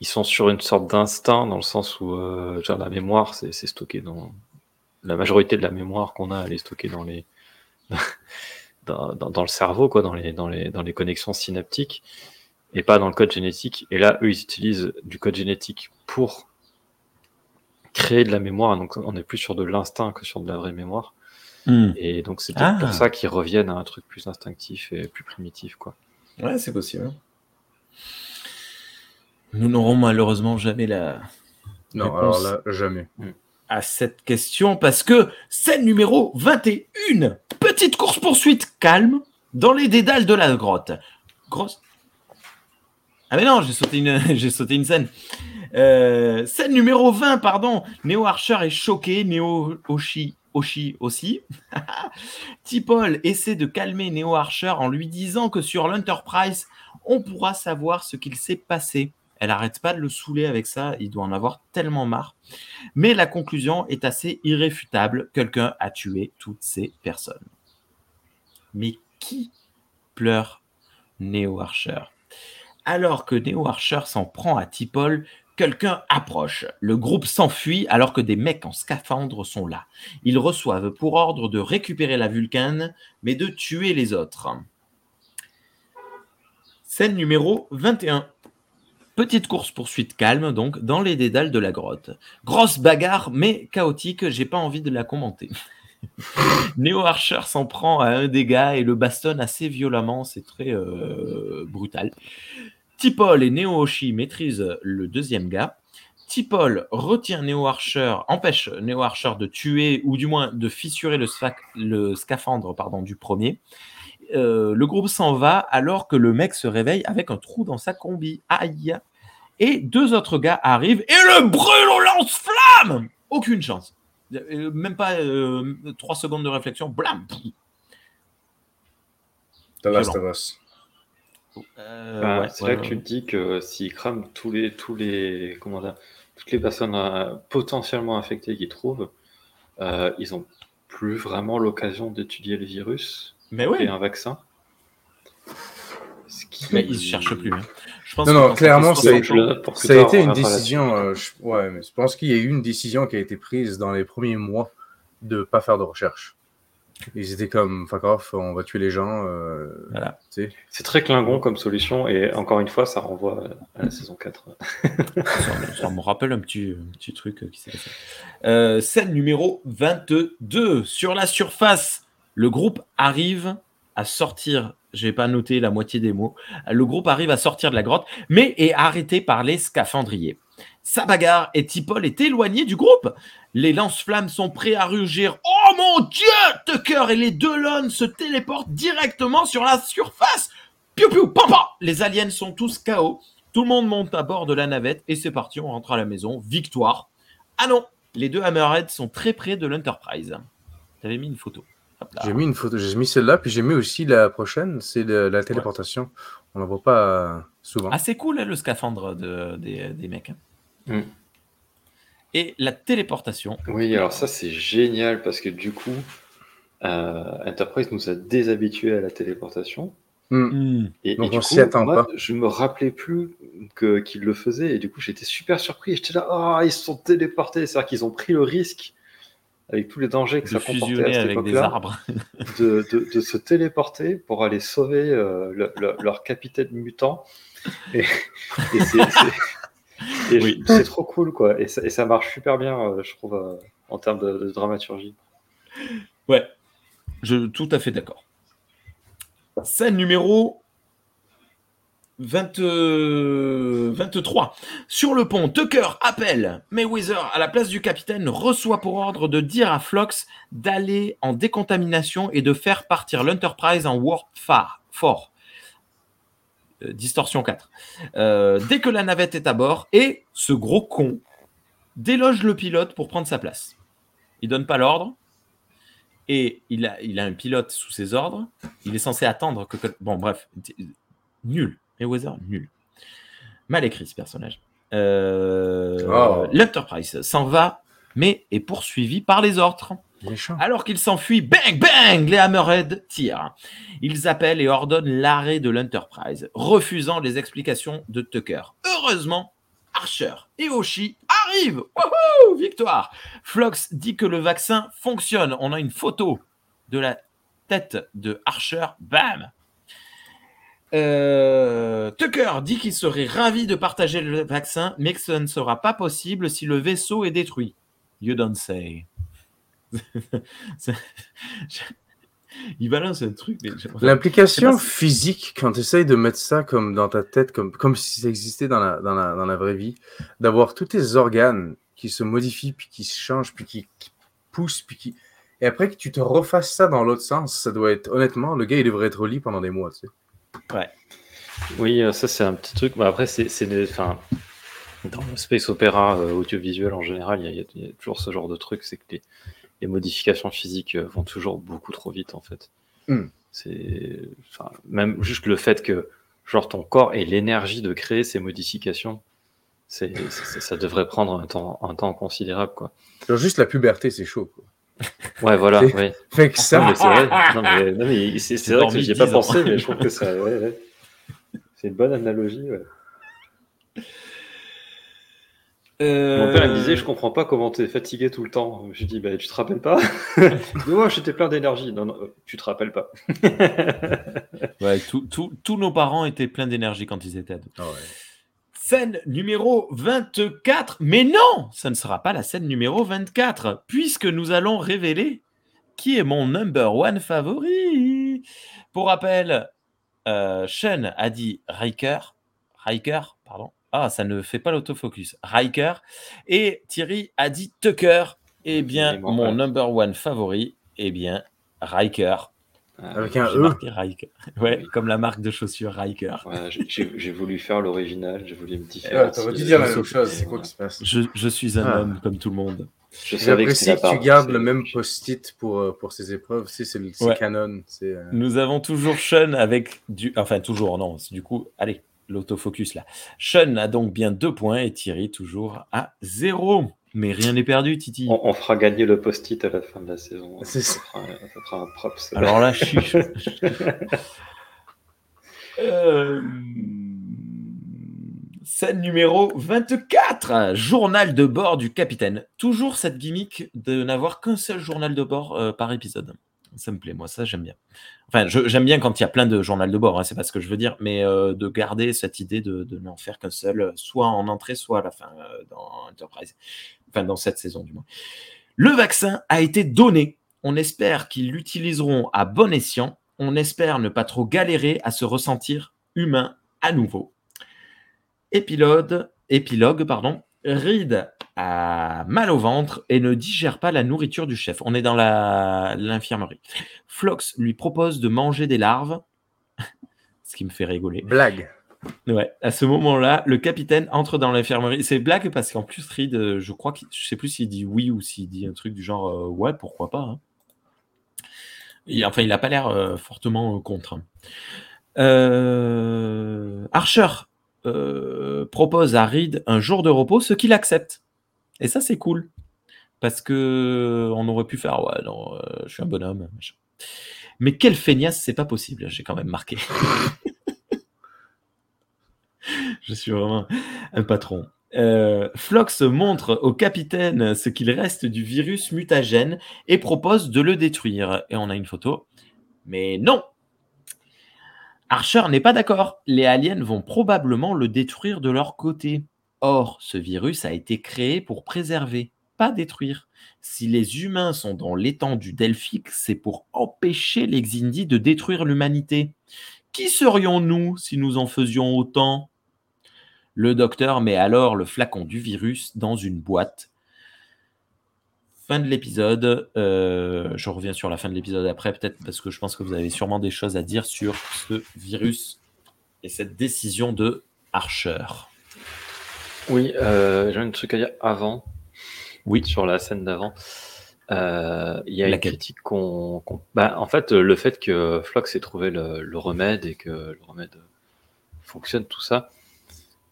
ils sont sur une sorte d'instinct dans le sens où, euh, genre, la mémoire, c'est c'est stocké dans. La majorité de la mémoire qu'on a, elle est stockée dans les. Dans, dans- dans le cerveau, quoi, dans les, dans, les, dans les connexions synaptiques, et pas dans le code génétique. Et là, eux, ils utilisent du code génétique pour créer de la mémoire, donc on est plus sur de l'instinct que sur de la vraie mémoire. Hmm. Et donc c'est peut-être Ah. pour ça qu'ils reviennent à un truc plus instinctif et plus primitif, quoi. Ouais, c'est possible. Nous n'aurons malheureusement jamais la, Non, Réponse. alors là, jamais. à cette question parce que scène numéro 21, petite course-poursuite calme dans les dédales de la grotte. Grosse. Ah mais non, j'ai sauté une, scène. Euh, scène numéro 20, pardon. Neo Archer est choqué, Neo Oshi, Oshi aussi. T-Paul essaie de calmer Neo Archer en lui disant que sur l'Enterprise, on pourra savoir ce qu'il s'est passé. Elle arrête pas de le saouler avec ça, il doit en avoir tellement marre. Mais la conclusion est assez irréfutable. Quelqu'un a tué toutes ces personnes. Mais qui pleure Neo Archer? Alors que Neo Archer s'en prend à T-Paul, quelqu'un approche. Le groupe s'enfuit alors que des mecs en scaphandre sont là. Ils reçoivent pour ordre de récupérer la Vulcane, mais de tuer les autres. Scène numéro 21. Petite course-poursuite calme, donc, dans les dédales de la grotte. Grosse bagarre, mais chaotique, j'ai pas envie de la commenter. Neo Archer s'en prend à un des gars et le bastonne assez violemment, c'est très euh, brutal. T-Paul et Neo Oshi maîtrisent le deuxième gars. T-Paul retient Neo Archer, empêche Neo Archer de tuer ou du moins de fissurer le, scaphandre du premier. Euh, le groupe s'en va alors que le mec se réveille avec un trou dans sa combi. Aïe! Et deux autres gars arrivent et le brûle au lance-flamme! Aucune chance. Euh, Même pas euh, trois secondes de réflexion. Blam The Last Violent. of Us. Euh, Bah, ouais, c'est ouais, là que tu te dis que s'ils crament tous les, tous les, comment dire, toutes les personnes euh, potentiellement infectées qu'ils trouvent, euh, ils ont plus vraiment l'occasion d'étudier le virus Mais et oui, un vaccin. Ce qui- mais ils ne cherchent plus. hein. Je pense Non, que non, clairement, ça a 60 été- Ça a une décision. euh, je... Ouais, mais je pense qu'il y a eu une décision qui a été prise dans les premiers mois de pas faire de recherche. Ils étaient comme fuck off, on va tuer les gens. euh, Voilà. C'est très Klingon comme solution et encore une fois, ça renvoie à la saison 4. Ça, ça me rappelle un petit, un petit truc qui s'est passé. Euh, scène numéro 22. Sur la surface, le groupe arrive à sortir. J'ai pas noté la moitié des mots. Le groupe arrive à sortir de la grotte, mais est arrêté par les scaphandriers. Sa bagarre et Tipol est éloigné du groupe. Les lance-flammes sont prêts à rugir. Oh mon dieu! Tucker et les deux lone se téléportent directement sur la surface. Piou piou, pampa! Les aliens sont tous KO. Tout le monde monte à bord de la navette et c'est parti, on rentre à la maison. Victoire. Ah non, les deux Hammerheads sont très près de l'Enterprise. T'avais mis une photo. J'ai mis une photo, j'ai mis celle-là, puis j'ai mis aussi la prochaine, c'est la téléportation. On la voit pas euh, souvent. Ah, c'est cool hein, le scaphandre de- des, des mecs. hein. Mm. Et la téléportation. Oui, alors ça c'est génial parce que du coup, euh, Enterprise nous a déshabitués à la téléportation. Hmm. Hmm. Et, Donc et du on coup, s'y attend moi, pas. je me rappelais plus que qu'ils le faisaient et du coup j'étais super surpris. J'étais là, ah ils se sont téléportés, c'est-à-dire qu'ils ont pris le risque avec tous les dangers que De ça comportait à cette avec des époque-là, arbres. de, de, de se téléporter pour aller sauver euh, le- le- leur capitaine mutant. Et, et c'est Oui. trop cool quoi. Et ça, et ça marche super bien, euh, je trouve, euh, en termes de, de dramaturgie. Ouais, je tout à fait d'accord. Scène numéro 20, euh, 23. Sur le pont, Tucker appelle Mayweather à la place du capitaine, reçoit pour ordre de dire à Flox d'aller en décontamination et de faire partir l'Enterprise en warp fort. Euh, distorsion 4. Euh, dès que la navette est à bord, et ce gros con déloge le pilote pour prendre sa place. Il donne pas l'ordre, et il a, il a un pilote sous ses ordres. Il est censé attendre que. Bon, bref, t- nul. Mayweather, nul. Mal écrit ce personnage. Euh, Oh. L'Enterprise s'en va, mais est poursuivi par les autres. Alors qu'ils s'enfuient, bang, bang, les Hammerheads tirent. Ils appellent et ordonnent l'arrêt de l'Enterprise, refusant les explications de Tucker. Heureusement, Archer et Oshi arrivent. Wouhou, victoire. Flox dit que le vaccin fonctionne. On a une photo de la tête de Archer. Bam. Euh, Tucker dit qu'il serait ravi de partager le vaccin, mais que ce ne sera pas possible si le vaisseau est détruit. You don't say. Il balance un truc. L'implication physique, quand tu essayes de mettre ça comme dans ta tête, comme, comme si ça existait dans la, dans la, dans la vraie vie, d'avoir tous tes organes qui se modifient, puis qui se changent, puis qui, qui poussent, puis qui... Et après que tu te refasses ça dans l'autre sens, ça doit être... Honnêtement, le gars, il devrait être au lit pendant des mois, tu sais. Oui, euh, ça c'est un petit truc. Mais après, c'est dans le space opéra euh, audiovisuel en général, il y, a- y y toujours ce genre de truc, c'est que les, les modifications physiques euh, vont toujours beaucoup trop vite en fait. Hmm. C'est, même juste le fait que genre ton corps ait l'énergie de créer ces modifications, c'est- ça devrait prendre un temps, un temps considérable quoi. Genre juste la puberté, c'est chaud, quoi. Ouais, voilà. Fait que Non, ça... mais c'est vrai. Non, mais, non, mais c'est, vrai que j'y ai pas 10 ans. pensé, mais je trouve que ça, ouais, ouais. c'est une bonne analogie. ouais. Mon père il me disait Je comprends pas comment tu es fatigué tout le temps. Je lui dis bah, Tu te rappelles pas? Moi, j'étais plein d'énergie. Non, non, euh, tu te rappelles pas. Ouais, tous nos parents étaient pleins d'énergie quand ils étaient ados. Ah ouais. Scène numéro 24. Mais non, ça ne sera pas la scène numéro 24, puisque nous allons révéler qui est mon number one favori. Pour rappel, euh, Sean a dit Riker. Riker, pardon. Ah, ça ne fait pas l'autofocus. Riker. Et Thierry a dit Tucker. Eh bien, mon number one favori, eh bien, Riker. Avec un E. Riker. Ouais, comme la marque de chaussures Riker. Ouais, j'ai- voulu faire l'original, j'ai voulu me Eh différencier. ouais, dû dire la même chose, c'est quoi qui se passe? Je, je suis un Ah. homme comme tout le monde. Que J'apprécie que la tu gardes le même post-it pour, euh, pour ces épreuves. C'est Ouais. canon. C'est, euh, Nous avons toujours Sean avec du. Enfin, toujours, non. c'est Du coup, allez, l'autofocus là. Sean a donc bien deux points et Thierry toujours à zéro. Mais rien n'est perdu, Titi. On, on fera gagner le post-it à la fin de la saison. C'est ça. ça. fera, ça fera un props. Alors là, chiche. Euh, Scène numéro 24, journal de bord du capitaine. Toujours cette gimmick de n'avoir qu'un seul journal de bord euh, par épisode. Ça me plaît, moi, ça j'aime bien. Enfin, je- j'aime bien quand il y a plein de journaux de bord, hein, c'est pas ce que je veux dire, mais euh, de garder cette idée de, de n'en faire qu'un seul, euh, soit en entrée, soit à la fin euh, dans Enterprise. Enfin, dans cette saison du moins. Le vaccin a été donné. On espère qu'ils l'utiliseront à bon escient. On espère ne pas trop galérer à se ressentir humain à nouveau. Épilogue, épilogue pardon. Reed a mal au ventre et ne digère pas la nourriture du chef. On est dans l'infirmerie. Flox lui propose de manger des larves, ce qui me fait rigoler. Blague. Ouais, à ce moment-là, le capitaine entre dans l'infirmerie. C'est blague parce qu'en plus, Reed, euh, je crois qu'il, je sais plus s'il dit oui ou s'il dit un truc du genre euh, ouais, pourquoi pas. hein. Enfin, il n'a pas l'air euh, fortement euh, contre. hein. Archer propose à Reed un jour de repos, ce qu'il accepte. Et ça, c'est cool. Parce que on aurait pu faire ouais, non, je suis un bonhomme. machin. Mais quelle feignasse, c'est pas possible. J'ai quand même marqué. Je suis vraiment un patron. Euh, Flox montre au capitaine ce qu'il reste du virus mutagène et propose de le détruire. Et on a une photo. Mais non Archer n'est pas d'accord. Les aliens vont probablement le détruire de leur côté. Or, ce virus a été créé pour préserver, pas détruire. Si les humains sont dans l'étendue delphique, c'est pour empêcher les Xindi de détruire l'humanité. Qui serions-nous si nous en faisions autant? Le docteur met alors le flacon du virus dans une boîte. Fin de l'épisode. Euh, je reviens sur la fin de l'épisode après, peut-être parce que je pense que vous avez sûrement des choses à dire sur ce virus et cette décision de Archer. Oui, euh, j'ai un truc à dire avant. Oui. Sur la scène d'avant. Euh, Il y a Laquelle? une critique qu'on. bah, en fait, le fait que Flox ait trouvé le, le remède et que le remède fonctionne, tout ça.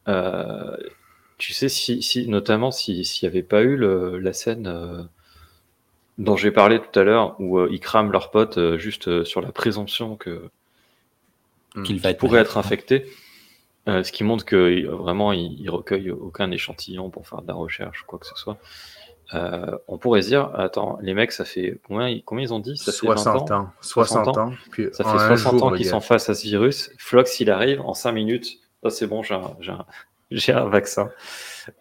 Euh, tu sais, si, si, notamment si- s'il n'y avait pas eu le- la scène euh, dont j'ai parlé tout à l'heure, où euh, ils crament leur pote euh, juste euh, sur la présomption que Qu'il va être pourrait être infecté, euh, ce qui montre que vraiment il, il recueille aucun échantillon pour faire de la recherche ou quoi que ce soit. Euh, on pourrait se dire, attends, les mecs, ça fait combien, ils- combien ils ont dit? Ça fait 20 60 ans? 60 ans? Puis Ça fait un 60 jour, ans qu'ils sont face à ce virus. Flox, il arrive en 5 minutes. Oh, c'est bon, j'ai un, vaccin.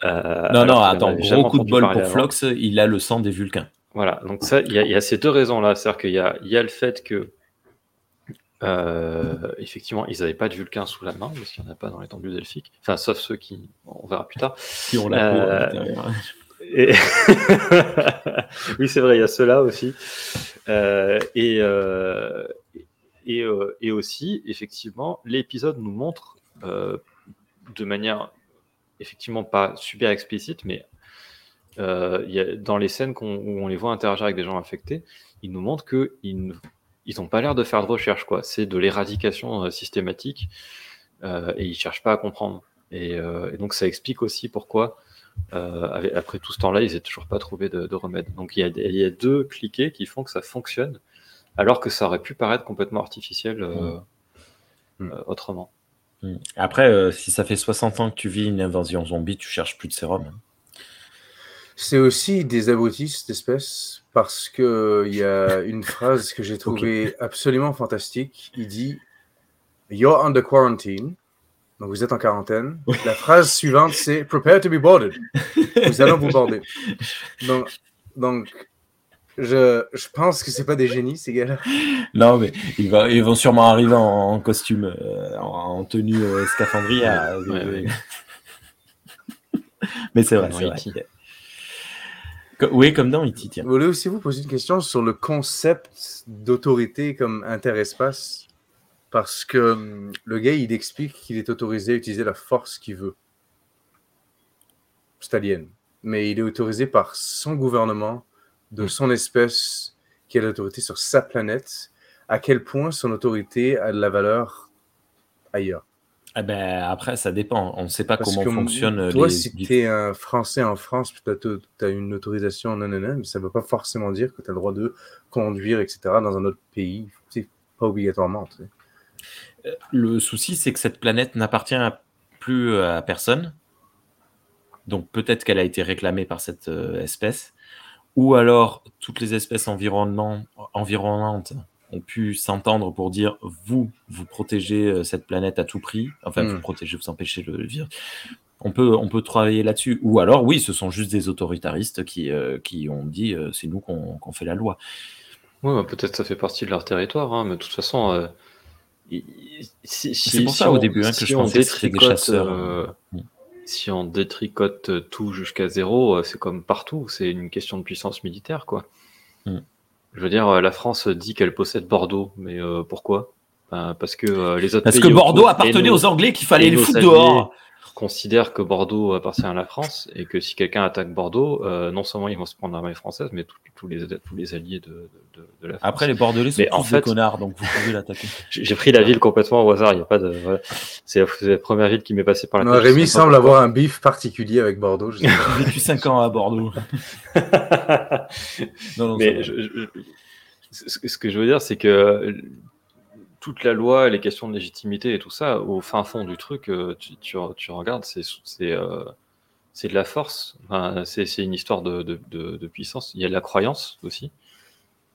Euh, Non, non, attends, gros coup de bol pour avant. Flox, il a le sang des Vulcains. Voilà, donc ça, il y, a- il y a ces deux raisons-là. C'est-à-dire qu'il y y a le fait que, euh, effectivement, ils n'avaient pas de Vulcain sous la main, parce qu'il n'y en a pas dans l'étendue delphique. Enfin, sauf ceux qui, on verra plus tard. Qui ont la peau à Euh, l'intérieur. Et... oui, c'est vrai, il y a ceux-là aussi. Euh, et, euh, et, euh, et aussi, effectivement, l'épisode nous montre de manière effectivement pas super explicite, mais euh, il y a, dans les scènes où on les voit interagir avec des gens infectés, ils nous montrent qu'ils n'ont pas l'air de faire de recherche. quoi. C'est de l'éradication euh, systématique euh, et ils cherchent pas à comprendre. Et, euh, et donc ça explique aussi pourquoi euh, avec- après tout ce temps-là, ils n'ont toujours pas trouvé de, de remède. Donc il y, a, y deux cliquets qui font que ça fonctionne, alors que ça aurait pu paraître complètement artificiel euh, Mm. euh, autrement. Hmm. Après, euh, si ça fait 60 ans que tu vis une invasion zombie, tu cherches plus de sérum. hein. C'est aussi des abrutis, cette espèce, parce que il y a une phrase que j'ai trouvée absolument fantastique. Il dit You're under quarantine. Donc vous êtes en quarantaine. La phrase suivante, c'est Prepare to be boarded. Nous allons vous border. Donc, donc je, je pense que c'est pas des génies, ces gars-là. Non, mais ils, va- ils vont sûrement arriver en, en costume, euh, en, en tenue euh, scaphandrière. Ouais, euh, ouais. mais c'est vrai, Dans c'est vrai. Co- Oui, comme dans E.T., tiens. Vous voulez aussi vous poser une question sur le concept d'autorité comme interespace? Parce que hum, le gars, il explique qu'il est autorisé à utiliser la force qu'il veut. C'est alien. mais il est autorisé par son gouvernement, de son espèce, qui a l'autorité sur sa planète. À quel point son autorité a de la valeur ailleurs Eh ben, après, ça dépend. On ne sait pas Parce comment que fonctionnent toi, les. si tu es un Français en France, tu as, une autorisation, non, non, non, mais ça ne veut pas forcément dire que tu as le droit de conduire, etc., dans un autre pays. C'est pas obligatoirement. sais. Le souci, c'est que cette planète n'appartient plus à personne. Donc peut-être qu'elle a été réclamée par cette euh, espèce. Ou alors toutes les espèces environnantes ont pu s'entendre pour dire vous, vous protégez euh, cette planète à tout prix. Enfin, Mm. vous protégez, vous empêchez le virus. On peut, on peut travailler là-dessus. Ou alors, oui, ce sont juste des autoritaristes qui, euh, qui ont dit euh, c'est nous qu'on qu'on fait la loi. Ouais, bah, peut-être ça fait partie de leur territoire, hein, mais de toute façon, euh, si, si- C'est pour si ça, au on- début, hein, que je pensais que c'était des chasseurs. euh, Mm. Si on détricote tout jusqu'à zéro, euh, c'est comme partout, c'est une question de puissance militaire, quoi. Mm. Je veux dire, euh, la France dit qu'elle possède Bordeaux, mais euh, pourquoi? Ben, Parce que euh, les autres Parce pays que Bordeaux appartenait nos- aux Anglais qu'il fallait les foutre alliés dehors. Considèrent que Bordeaux appartient à la France et que si quelqu'un attaque Bordeaux, euh, non seulement ils vont se prendre l'armée française, mais tous- tous les, tous les alliés de, de, de la France. Après, les Bordelais sont Mais en tous fait- des connards, donc vous pouvez l'attaquer. J'ai pris la ville complètement au hasard. Il y a pas de. voilà. C'est la, première ville qui m'est passée par la Non, tête. Rémi semble avoir un bif particulier avec Bordeaux. J'ai vécu 5 ans à Bordeaux. Non, non, Mais je- je- ce que je veux dire, c'est que toute la loi, les questions de légitimité et tout ça, au fin fond du truc, euh, tu, tu, tu regardes, c'est c'est euh, c'est de la force. Enfin, c'est une histoire de, de, de, de puissance. Il y a de la croyance aussi.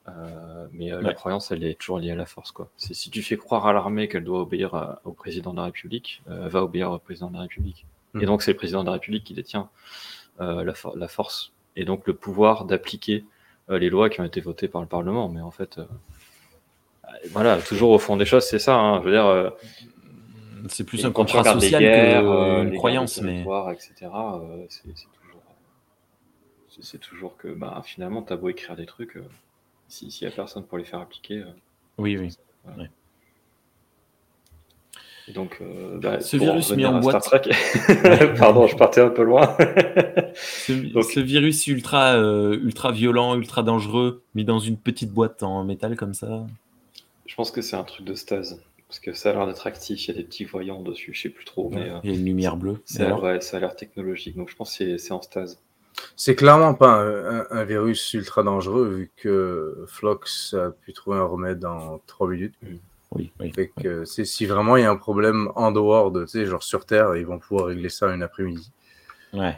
Euh, mais euh, la croyance, elle est toujours liée à la force. Quoi. Si tu fais croire à l'armée qu'elle doit obéir à- au président de la République, euh, elle va obéir au président de la République. Et donc, c'est le président de la République qui détient la, for- la force et donc le pouvoir d'appliquer les lois qui ont été votées par le Parlement. Mais en fait, voilà, toujours au fond des choses, c'est ça. hein. Je veux dire, euh, C'est plus un contrat social guerres, euh, qu'une les croyance, mais etc., euh, c'est toujours, que bah, finalement, tu as beau écrire des trucs, euh, si- s'il n'y a personne pour les faire appliquer. euh, oui, oui. et donc, euh, bah, Ce virus mis en boîte. Star Trek, pardon, je partais un peu loin. Ce, Donc- ce virus ultra, euh, ultra violent, ultra dangereux, mis dans une petite boîte en métal comme ça. Je pense que c'est un truc de stase. Parce que ça a l'air d'être actif, il y a des petits voyants dessus, je sais plus trop, mais euh, Il y a une lumière bleue. Ça, ouais, ça a l'air technologique. Donc je pense que c'est- c'est en stase. C'est clairement pas un, un- un virus ultra dangereux vu que Flox a pu trouver un remède en 3 minutes. Oui, oui. Fait que c'est- si vraiment il y a un problème en dehors de, tu sais, genre sur Terre, ils vont pouvoir régler ça une après-midi. Ouais.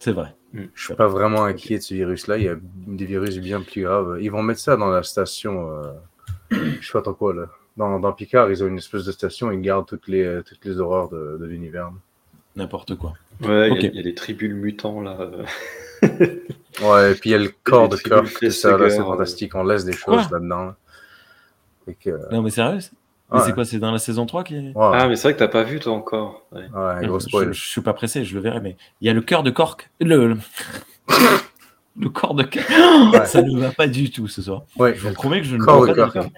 C'est vrai. Je suis pas vraiment inquiet de ce virus-là. Il y a des virus bien plus graves. Ils vont mettre ça dans la station. euh, je sais pas trop quoi là. Dans, dans Picard, ils ont une espèce de station. Ils gardent toutes les euh, toutes les horreurs de, de l'univers. N'importe quoi. Ouais, il y a- y, des tribus mutants là. Ouais, et puis il y a le corps de Kirk. Ça, là, c'est Facehugger, fantastique. On laisse des choses Quoi là-dedans. là. Fait que, Non, mais sérieux Mais Ouais. c'est quoi C'est dans la saison 3 qui est... ouais, Ah, mais c'est vrai que t'as pas vu toi encore. Ouais. ouais, gros je, spoil. je suis pas pressé, je le verrai, mais il y a le cœur de Cork. Le, le... corps de. Ouais. Ça ne va pas du tout ce soir. Ouais, Je vous promets que je ne vois de pas Kirk.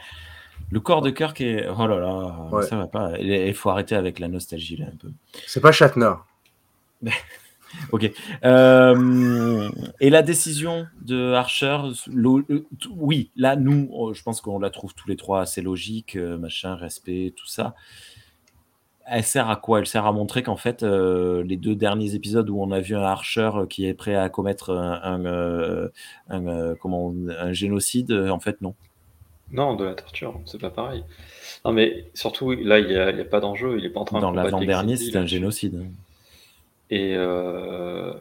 Le corps de Kirk est. Oh là là, Ouais. ça va pas. Il faut arrêter avec la nostalgie là un peu. C'est pas Shatner. Ok. Euh, et la décision de Archer, oui, là, nous, euh, je pense qu'on la trouve tous les trois assez logique, euh, machin, respect, tout ça. Elle sert à quoi? Elle sert à montrer qu'en fait, euh, les deux derniers épisodes où on a vu un Archer euh, qui est prêt à commettre un, un, euh, un, comment, un génocide, en fait, non. Non, de la torture, c'est pas pareil. Non, mais surtout, là, il n'y a, pas d'enjeu, il est pas en train Dans de combattre l'avant-dernier, c'était un génocide. Et. Euh...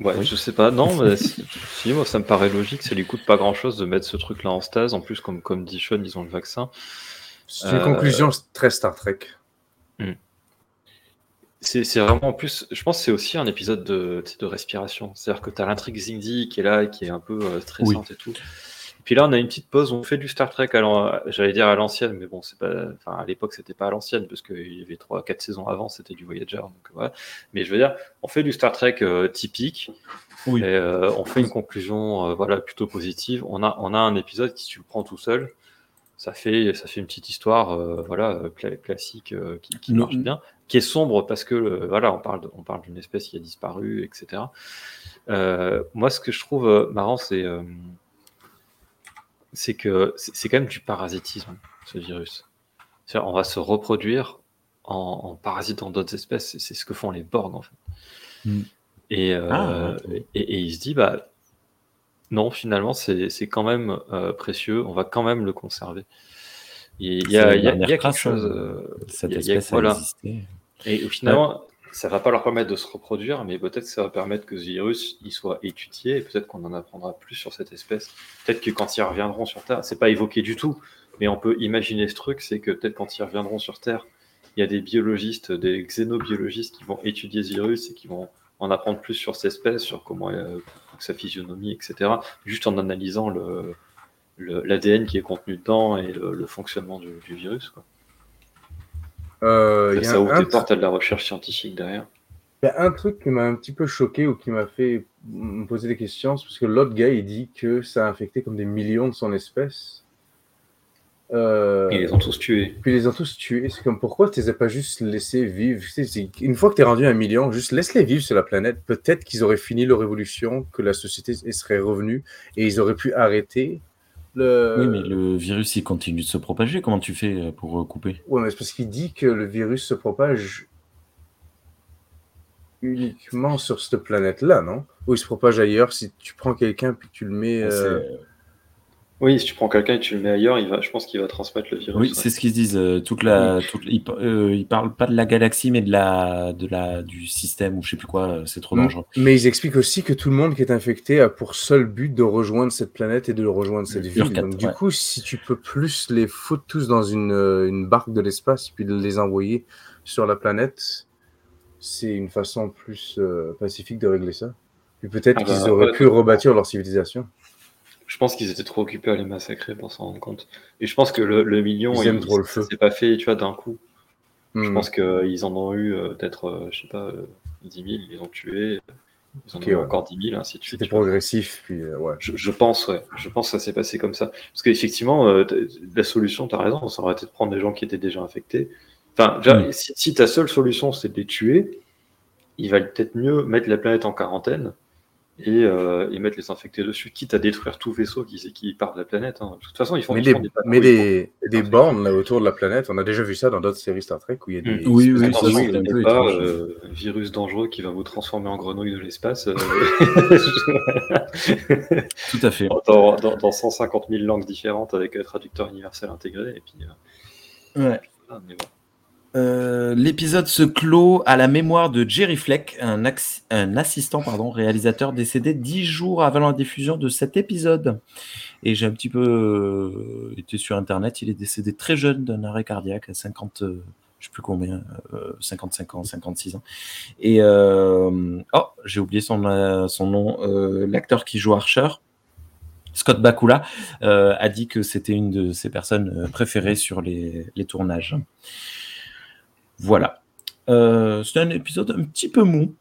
Ouais, Oui. je sais pas, non, mais si, si, moi ça me paraît logique, ça lui coûte pas grand chose de mettre ce truc-là en stase. En plus, comme, comme dit Sean, ils ont le vaccin. C'est une Euh, conclusion très Star Trek. C'est c'est vraiment en plus, je pense que c'est aussi un épisode de, de respiration. C'est-à-dire que tu as l'intrigue Zindi qui est là, et qui est un peu euh, stressante et tout. Puis là, on a une petite pause, on fait du Star Trek, j'allais dire à l'ancienne, mais bon, c'est pas, enfin, à l'époque, c'était pas à l'ancienne, parce qu'il y avait 3-4 saisons avant, c'était du Voyager. Donc, voilà. Mais je veux dire, on fait du Star Trek euh, typique, Oui. et euh, on fait une conclusion euh, voilà, plutôt positive. On a, on a un épisode qui, si tu le prends tout seul, ça fait, ça fait une petite histoire euh, voilà, euh, cla- classique euh, qui, marche bien. qui est sombre parce que euh, voilà, on parle, on parle d'une espèce qui a disparu, etc. Moi, ce que je trouve marrant, c'est c'est que c'est quand même du parasitisme, ce virus. On va se reproduire en, parasitant d'autres espèces. C'est ce que font les Borg, en fait. Hmm. Et, ah, et, et, il se dit, bah, non, finalement, c'est quand même précieux, on va quand même le conserver. Il y a, y a, y a quelque chose. cette espèce a, existé. Et finalement, ça va pas leur permettre de se reproduire, mais peut-être que ça va permettre que ce virus il soit étudié et peut-être qu'on en apprendra plus sur cette espèce. Peut-être que quand ils reviendront sur Terre, c'est pas évoqué du tout, mais on peut imaginer ce truc, c'est que peut-être quand ils reviendront sur Terre, il y a des biologistes, des xénobiologistes qui vont étudier ce virus et qui vont en apprendre plus sur cette espèce, sur comment euh, sa physionomie, etc. Juste en analysant le, l'ADN qui est contenu dedans et le, fonctionnement du, virus. Quoi. Euh, ça ouvre des portes à de la recherche scientifique derrière. Il y a un truc qui m'a un petit peu choqué ou qui m'a fait me poser des questions, c'est parce que l'autre gars, il dit que ça a infecté comme des millions de son espèce. Euh, ils les ont tous tués. Puis ils les ont tous tués. C'est comme pourquoi tu les as pas juste laissés vivre? Une fois que tu es rendu à un million, juste laisse-les vivre sur la planète. Peut-être qu'ils auraient fini leur évolution, que la société serait revenue et ils auraient pu arrêter le... Oui, mais le virus, il continue de se propager. Comment tu fais euh, pour euh, couper? Oui, mais c'est parce qu'il dit que le virus se propage uniquement sur cette planète-là, non? Ou il se propage ailleurs si tu prends quelqu'un puis tu le mets. Ah, euh, oui, si tu prends quelqu'un et tu le mets ailleurs, il va, je pense qu'il va transmettre le virus. Oui, c'est ce qu'ils disent. Euh, toute la, toute, ils, euh, parlent pas de la galaxie, mais de la, de la, du système ou je sais plus quoi. Euh, c'est trop dangereux. Mais ils expliquent aussi que tout le monde qui est infecté a pour seul but de rejoindre cette planète et de rejoindre cette ville. Donc du coup, si tu peux plus les foutre tous dans une, une barque de l'espace puis de les envoyer sur la planète, c'est une façon plus pacifique de régler ça. Puis peut-être ah qu'ils bah, auraient pu rebâtir leur civilisation. Je pense qu'ils étaient trop occupés à les massacrer pour s'en rendre compte. Et je pense que le, million, ils le c'est pas fait, tu vois, d'un coup. Je hmm. pense qu'ils en ont eu euh, peut-être, euh, je sais pas, 10 euh, 000, ils les ont tués. Ils en ont eu encore 10 000, ainsi de suite. C'était progressif, puis ouais. Je, pense, ouais. Je pense que ça s'est passé comme ça. Parce qu'effectivement, la solution, tu as raison, ça aurait été de prendre des gens qui étaient déjà infectés. Enfin, hmm. si, si ta seule solution, c'est de les tuer, il va peut-être mieux mettre la planète en quarantaine et, euh, et, mettre les infectés dessus, quitte à détruire tout vaisseau qui, qui part de la planète. Hein. De toute façon, ils font, mais des, mais des, des bornes là, autour de la planète, on a déjà vu ça dans d'autres séries Star Trek où il y a des. Mm. Oui, oui, ça, c'est un peu pas, euh, virus dangereux qui va vous transformer en grenouille de l'espace. Euh... Tout à fait. Dans, dans, dans, 150 000 langues différentes avec un traducteur universel intégré. Et puis, euh, ouais. Ah, mais bon. Euh, l'épisode se clôt à la mémoire de Jerry Fleck, un, assistant pardon, réalisateur décédé dix jours avant la diffusion de cet épisode. Et j'ai un petit peu euh, été sur Internet, il est décédé très jeune d'un arrêt cardiaque à 50, euh, je sais plus combien, 55 ans, 56 ans. Et oh, j'ai oublié son, nom, l'acteur qui joue Archer. Scott Bakula a dit que c'était une de ses personnes préférées sur les tournages. Voilà. Euh, C'était un épisode un petit peu mou,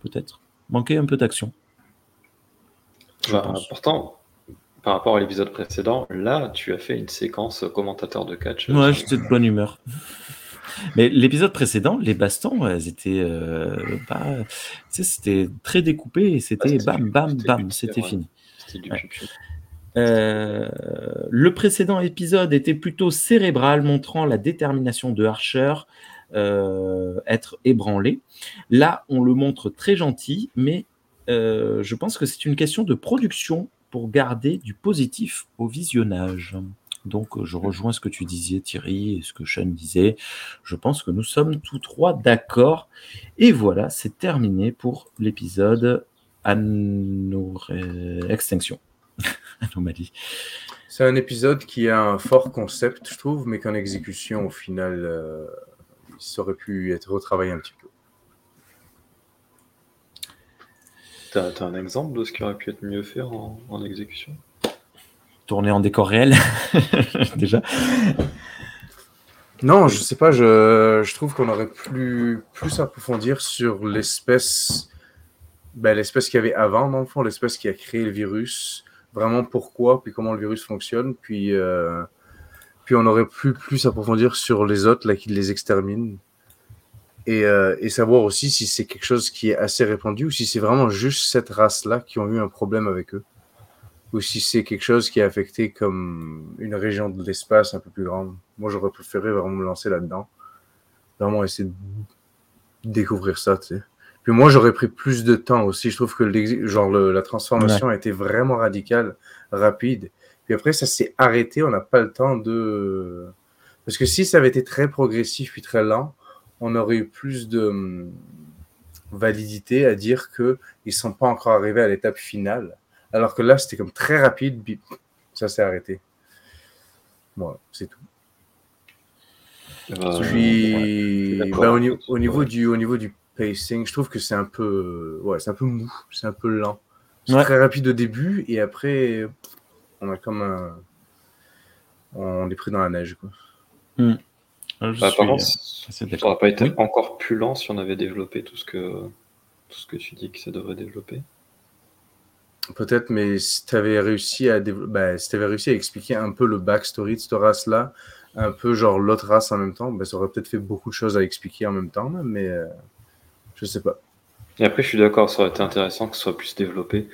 peut-être. Manquait un peu d'action. Bah, pourtant, par rapport à l'épisode précédent, là, tu as fait une séquence commentateur de catch. Ouais, j'étais de bonne humeur. Mais l'épisode précédent, les bastons, elles étaient euh, pas, c'était très découpé et c'était ah, bam, bam, bam, c'était fini. Euh, le précédent épisode était plutôt cérébral, montrant la détermination de Archer euh, être ébranlé. Là, on le montre très gentil, mais euh, je pense que c'est une question de production pour garder du positif au visionnage. Donc, je rejoins ce que tu disais, Thierry, et ce que Sean disait. Je pense que nous sommes tous trois d'accord. Et voilà, c'est terminé pour l'épisode Extinction. Anomalie. C'est un épisode qui a un fort concept, je trouve, mais qu'en exécution, au final, euh, ça aurait pu être retravaillé un petit peu. T'as as un exemple de ce qui aurait pu être mieux fait en, exécution? Tourner en décor réel, déjà Non, je sais pas, je, trouve qu'on aurait plus, plus approfondir sur l'espèce ben, l'espèce qu'il y avait avant, dans le fond, l'espèce qui a créé le virus, vraiment pourquoi, puis comment le virus fonctionne, puis euh, puis on aurait pu plus approfondir sur les autres là qui les exterminent. et, euh, et savoir aussi si c'est quelque chose qui est assez répandu ou si c'est vraiment juste cette race-là qui ont eu un problème avec eux. Ou si c'est quelque chose qui a affecté comme une région de l'espace un peu plus grande. Moi, j'aurais préféré vraiment me lancer là-dedans. Vraiment essayer de découvrir ça, tu sais. Puis moi, j'aurais pris plus de temps aussi. Je trouve que genre le- la transformation a été vraiment radicale, rapide. Puis après, ça s'est arrêté. On n'a pas le temps de... Parce que si ça avait été très progressif puis très lent, on aurait eu plus de hum, validité à dire que ils sont pas encore arrivés à l'étape finale. Alors que là, c'était comme très rapide, puis ça s'est arrêté. Voilà, c'est tout. Euh, Puis, ouais, ben, au, niveau, au, niveau Ouais. du, au niveau du pacing, je trouve que c'est un peu, ouais, c'est un peu mou, c'est un peu lent. C'est Ouais. très rapide au début et après, on a comme un, on est pris dans la neige, quoi. Bah, par contre, euh, ça n'aurait pas été Oui. encore plus lent si on avait développé tout ce que tout ce que tu dis que ça devrait développer. Peut-être, mais si tu avais réussi à ben, si t'avais réussi à expliquer un peu le backstory de cette race-là, un peu genre l'autre race en même temps, ben, ça aurait peut-être fait beaucoup de choses à expliquer en même temps, mais euh, je sais pas. Et après, je suis d'accord, ça aurait été intéressant que ce soit plus développé.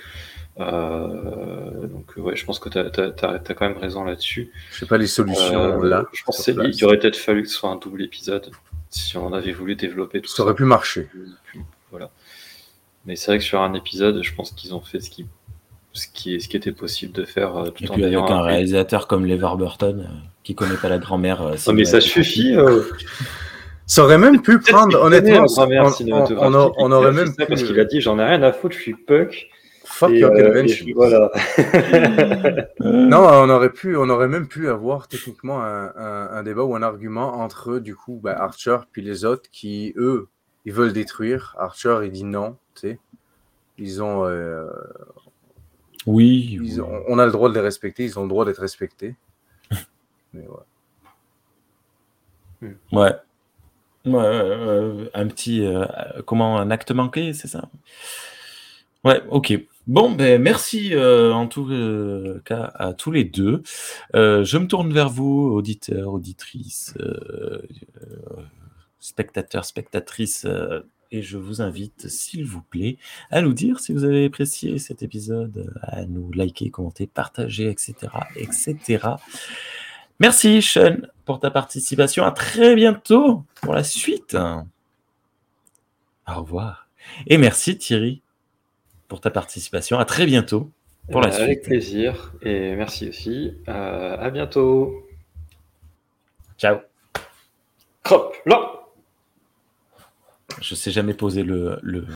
Euh, donc, ouais, je pense que tu as, quand même raison là-dessus. Je sais pas les solutions Euh, là. Je pense sur qu'il aurait peut-être fallu que ce soit un double épisode si on avait voulu développer tout ça. Ça aurait pu marcher. Voilà. Mais c'est vrai que sur un épisode, je pense qu'ils ont fait ce qui, ce qui, ce qui était possible de faire euh, tout Et en puis avec un un- réalisateur comme Levar Burton, euh, qui connaît pas la grand-mère. euh, Non, mais ça suffit. euh, Ça aurait même pu prendre, honnêtement, on, on- on aurait même ça pu. Parce qu'il a dit j'en ai rien à foutre, je suis Puck. Fuck et, your euh, convention. et voilà. Non, on aurait pu, on aurait même pu avoir techniquement un, un- un débat ou un argument entre du coup bah, Archer puis les autres qui eux ils veulent détruire. Archer il dit non, tu sais. Ils ont, euh, Oui. ils oui. ont- on a le droit de les respecter, ils ont le droit d'être respectés. Mais ouais. Ouais. Ouais, ouais, ouais, un petit. euh, comment Un acte manqué, c'est ça? Ouais, ok. Bon, ben merci euh, en tout euh, cas à tous les deux. Euh, je me tourne vers vous, auditeurs, auditrices, spectateurs, spectatrices, et je vous invite, s'il vous plaît, à nous dire si vous avez apprécié cet épisode, à nous liker, commenter, partager, etc., etc. Merci Sean pour ta participation. À très bientôt pour la suite. Au revoir. Et merci Thierry pour ta participation. À très bientôt pour la Avec suite. plaisir. Et merci aussi. Euh, à bientôt. Ciao. Crop, là. Je sais jamais poser le, le,